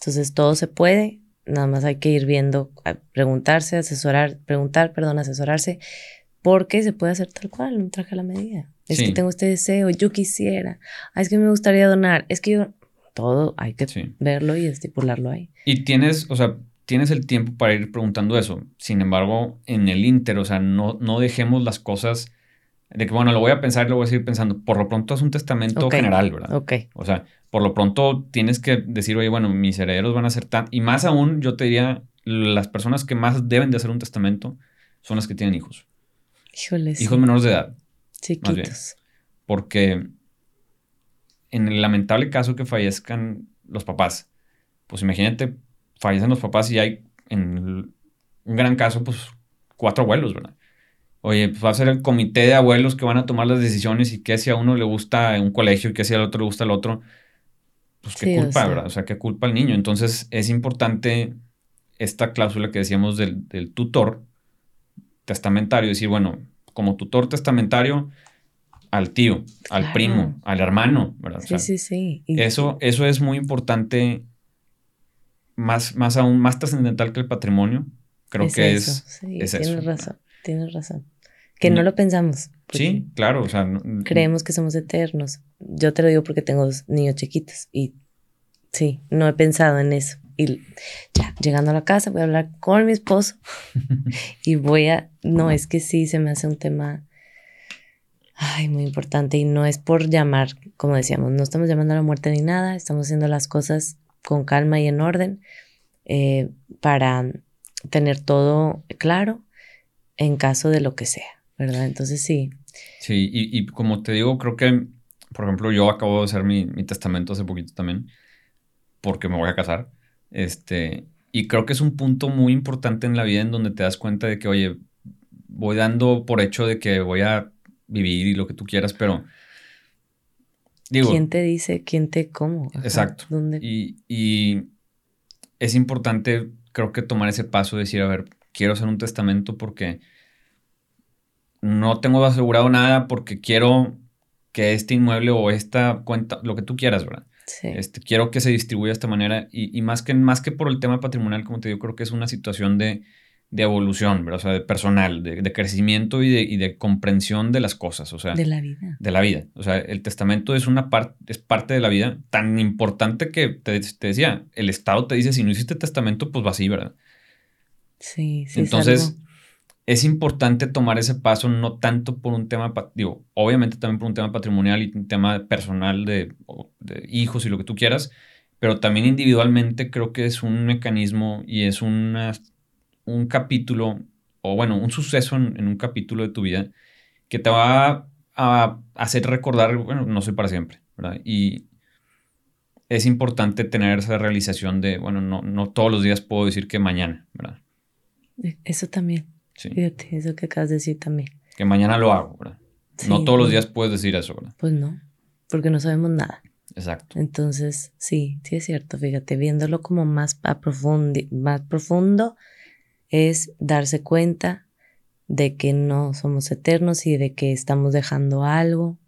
Entonces todo se puede, nada más hay que ir viendo, preguntarse, asesorar, preguntar, perdón, asesorarse, porque se puede hacer tal cual, un traje a la medida. Es que tengo este deseo, yo quisiera, ah, es que me gustaría donar, es que yo, todo hay que verlo y estipularlo ahí. Y tienes, o sea, tienes el tiempo para ir preguntando eso. Sin embargo, en el Inter, o sea, no, no dejemos las cosas de que, bueno, lo voy a pensar y lo voy a seguir pensando. Por lo pronto es un testamento general, ¿verdad? Ok. O sea, por lo pronto tienes que decir, oye, bueno, mis herederos van a ser tan... Y más aún, yo te diría, las personas que más deben de hacer un testamento son las que tienen hijos. Híjoles. Hijos menores de edad. Chiquitos. Porque en el lamentable caso que fallezcan los papás, pues imagínate, fallecen los papás y hay, en un gran caso, pues cuatro abuelos, ¿verdad? Oye, pues va a ser el comité de abuelos que van a tomar las decisiones y qué si a uno le gusta un colegio y qué si al otro le gusta el otro. Pues qué culpa, ¿verdad? O sea, qué culpa al niño. Entonces es importante esta cláusula que decíamos del, tutor testamentario, decir, bueno, como tutor testamentario al tío, al primo, al hermano, ¿verdad? Sí, sí, sí. eso, eso es muy importante, más, más aún, más trascendental que el patrimonio. Creo que es, sí, es tienes razón tienes razón. Que no, lo pensamos. Sí, claro, o sea. creemos que somos eternos. Yo te lo digo porque tengo dos niños chiquitos y sí, no he pensado en eso. Y ya, llegando a la casa, voy a hablar con mi esposo y voy a. No, es que sí, se me hace un tema. Ay, muy importante. Y no es por llamar, como decíamos, no estamos llamando a la muerte ni nada, estamos haciendo las cosas con calma y en orden eh, para tener todo claro en caso de lo que sea, ¿verdad? Entonces sí. Sí, y, como te digo, creo que, por ejemplo, yo acabo de hacer mi, mi testamento hace poquito también, porque me voy a casar. Este, y creo que es un punto muy importante en la vida en donde te das cuenta de que, oye, voy dando por hecho de que voy a vivir y lo que tú quieras, pero... Digo, ¿Quién te dice? ¿Quién te cómo? exacto. Y, y, es importante, creo que tomar ese paso, decir, a ver, quiero hacer un testamento porque no tengo asegurado nada, porque quiero que este inmueble o esta cuenta, lo que tú quieras, ¿verdad? Este, quiero que se distribuya de esta manera y, más, que, más que por el tema patrimonial, como te digo, creo que es una situación de, evolución, ¿verdad? O sea, de personal, de, crecimiento y de, comprensión de las cosas, o sea. De la vida. De la vida. O sea, el testamento es una parte, es parte de la vida tan importante que te, decía, el Estado te dice, si no hiciste testamento, pues va así, ¿verdad? Sí, sí. Entonces, es importante tomar ese paso no tanto por un tema, digo, obviamente también por un tema patrimonial y un tema personal de, hijos y lo que tú quieras, pero también individualmente creo que es un mecanismo y es una, un capítulo, o bueno, un suceso en, un capítulo de tu vida que te va a hacer recordar, bueno, no soy para siempre, ¿verdad? Y es importante tener esa realización de, bueno, no, no todos los días puedo decir que mañana, ¿verdad? Eso también. Fíjate, eso que acabas de decir también. Que mañana lo hago, ¿verdad? no todos los pues días puedes decir eso, ¿verdad? Pues no, porque no sabemos nada. Exacto. Entonces, sí, sí es cierto, fíjate, viéndolo como más, a más profundo, es darse cuenta de que no somos eternos y de que estamos dejando algo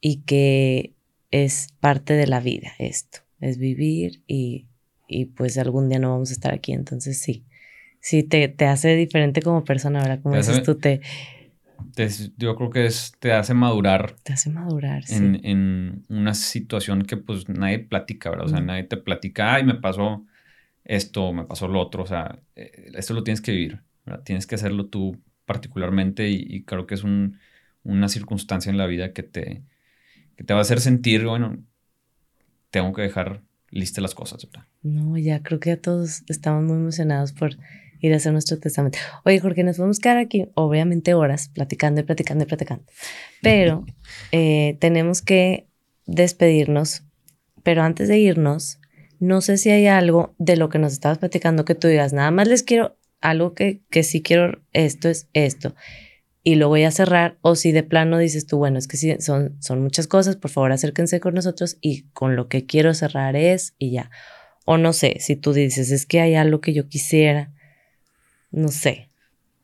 y que es parte de la vida esto, es vivir y, y pues algún día no vamos a estar aquí, entonces sí, sí te, te hace diferente como persona, ¿verdad? Como dices tú, te, Yo creo que es, te hace madurar. Te hace madurar, sí. En, en una situación que pues nadie platica, ¿verdad? O sea, nadie te platica, ay, me pasó esto, me pasó lo otro, o sea, eh, esto lo tienes que vivir, ¿verdad? Tienes que hacerlo tú particularmente y, creo que es un, una circunstancia en la vida que te, que te va a hacer sentir, bueno, tengo que dejar listas las cosas, ¿verdad? No, ya creo que ya todos estamos muy emocionados por ir a hacer nuestro testamento. Oye, Jorge, nos podemos quedar aquí, obviamente, horas platicando y platicando y platicando. Pero eh, tenemos que despedirnos. Pero antes de irnos, no sé si hay algo de lo que nos estabas platicando que tú digas, nada más les quiero algo que, que sí quiero, esto es esto. Y lo voy a cerrar, o si de plano dices tú, bueno, es que sí, son, son muchas cosas, por favor acérquense con nosotros y con lo que quiero cerrar es y ya. O no sé, si tú dices, es que hay algo que yo quisiera, no sé.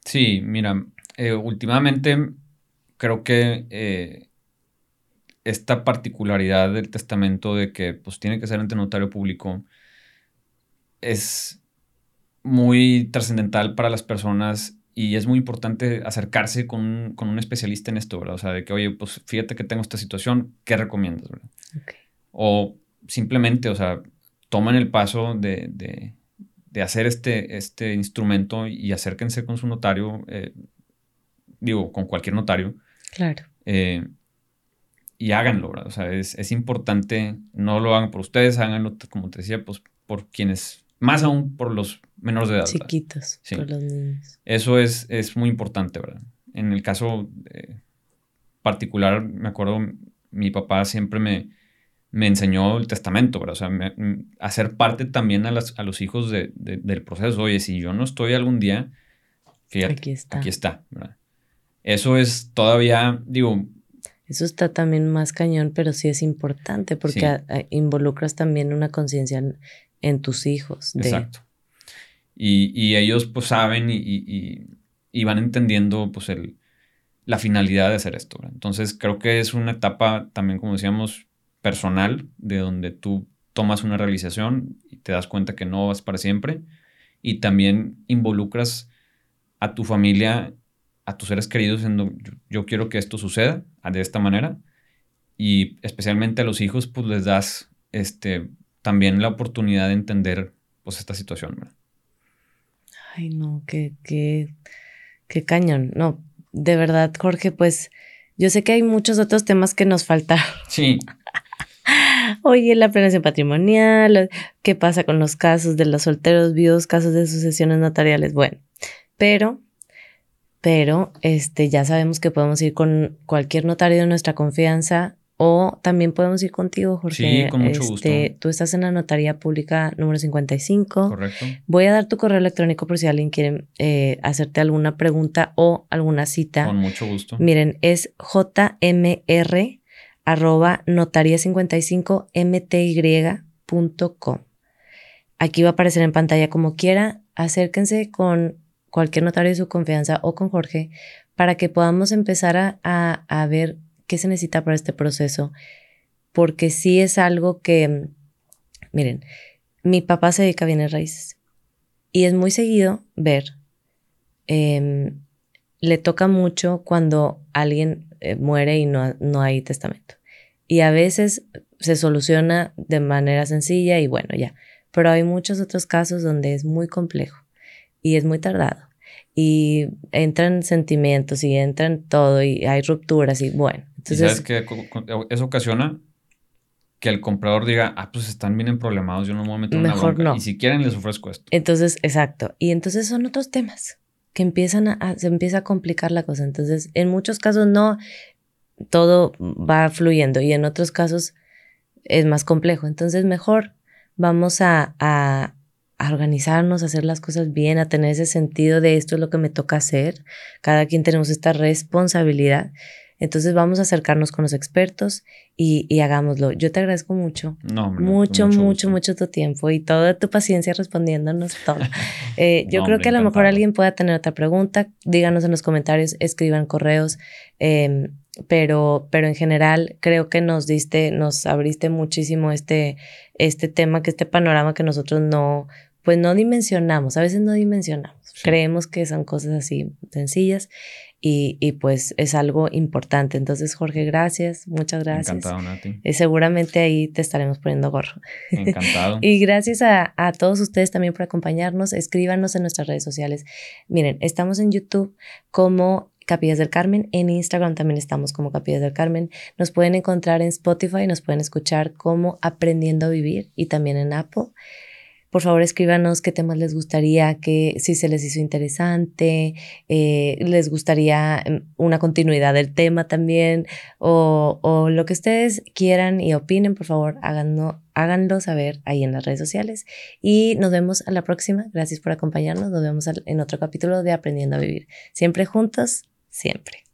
Sí, mira, eh, últimamente creo que eh, esta particularidad del testamento de que pues tiene que ser ante notario público es muy trascendental para las personas y es muy importante acercarse con un, especialista en esto, ¿verdad? O sea, de que, oye, pues fíjate que tengo esta situación, ¿qué recomiendas, verdad? O simplemente, o sea, toman el paso de, de hacer este, este instrumento y acérquense con su notario, eh, digo, con cualquier notario. Claro. Eh, y háganlo, ¿verdad? O sea, es, importante, no lo hagan por ustedes, háganlo, como te decía, pues por quienes, más aún por los menores de edad. Chiquitos, por los niños. Eso es, es muy importante, ¿verdad? En el caso eh, particular, me acuerdo, mi papá siempre me, me enseñó el testamento, ¿verdad? O sea, hacer parte también a, las, a los hijos de, del proceso. Oye, si yo no estoy algún día, fíjate, aquí está, aquí está ¿verdad? Eso es todavía, digo... Eso está también más cañón, pero sí es importante porque involucras también una conciencia en, tus hijos. Exacto. Y, ellos pues saben y, y, van entendiendo pues el, la finalidad de hacer esto. ¿verdad? Entonces creo que es una etapa también, como decíamos, personal de donde tú tomas una realización y te das cuenta que no vas para siempre y también involucras a tu familia, a tus seres queridos en yo, quiero que esto suceda de esta manera y especialmente a los hijos pues les das este también la oportunidad de entender pues esta situación. Ay, no, qué, qué, qué cañón. No, de verdad, Jorge, pues yo sé que hay muchos otros temas que nos faltan. Sí. Oye, la planeación patrimonial, qué pasa con los casos de los solteros vivos, casos de sucesiones notariales. Bueno, pero, pero, este, ya sabemos que podemos ir con cualquier notario de nuestra confianza o también podemos ir contigo, Jorge. Sí, con mucho este, gusto. Tú estás en la notaría pública número 55. Correcto. Voy a dar tu correo electrónico por si alguien quiere eh, hacerte alguna pregunta o alguna cita. Con mucho gusto. Miren, es jmr arroba notaria55mty.com. Aquí va a aparecer en pantalla como quiera. Acérquense con cualquier notario de su confianza o con Jorge para que podamos empezar a, a, a ver qué se necesita para este proceso. Porque sí es algo que, miren, mi papá se dedica a bienes raíces y es muy seguido ver, eh, le toca mucho cuando alguien eh, muere y no, no hay testamento. Y a veces se soluciona de manera sencilla y bueno, ya. Pero hay muchos otros casos donde es muy complejo y es muy tardado. Y entran sentimientos y entran todo y hay rupturas y bueno. Entonces, ¿Y sabes que eso ocasiona que el comprador diga, ah, pues están bien problemados, yo no me voy a meter Mejor una bronca. no. Y si quieren les ofrezco esto. Entonces, exacto. Y entonces son otros temas que empiezan a, a, se empieza a complicar la cosa. Entonces, en muchos casos no, todo va fluyendo y en otros casos es más complejo. Entonces, mejor vamos a, a, a, organizarnos, a hacer las cosas bien, a tener ese sentido de esto es lo que me toca hacer. Cada quien tenemos esta responsabilidad. Entonces vamos a acercarnos con los expertos y, y hagámoslo. Yo te agradezco mucho. No, hombre, mucho, mucho, mucho, mucho, tu tiempo y toda tu paciencia respondiéndonos todo. Eh, yo No, creo hombre, que a lo mejor alguien pueda tener otra pregunta. Díganos en los comentarios, escriban correos. eh, pero, pero en general creo que nos diste, nos abriste muchísimo este, este tema, que este panorama que nosotros no, pues no dimensionamos, a veces no dimensionamos. Sí. Creemos que son cosas así sencillas y, y pues es algo importante. Entonces, Jorge, gracias, muchas gracias. Encantado, Nati. Eh, seguramente ahí te estaremos poniendo gorro. Encantado. Y gracias a, a, todos ustedes también por acompañarnos. Escríbanos en nuestras redes sociales. Miren, estamos en YouTube como Capillas del Carmen. En Instagram también estamos como Capillas del Carmen. Nos pueden encontrar en Spotify, nos pueden escuchar como Aprendiendo a Vivir y también en Apple. Por favor, escríbanos qué temas les gustaría, que si se les hizo interesante, eh, les gustaría una continuidad del tema también, o, o, lo que ustedes quieran y opinen, por favor, háganlo, háganlo saber ahí en las redes sociales. Y nos vemos a la próxima. Gracias por acompañarnos. Nos vemos en otro capítulo de Aprendiendo a Vivir. Siempre juntos, siempre.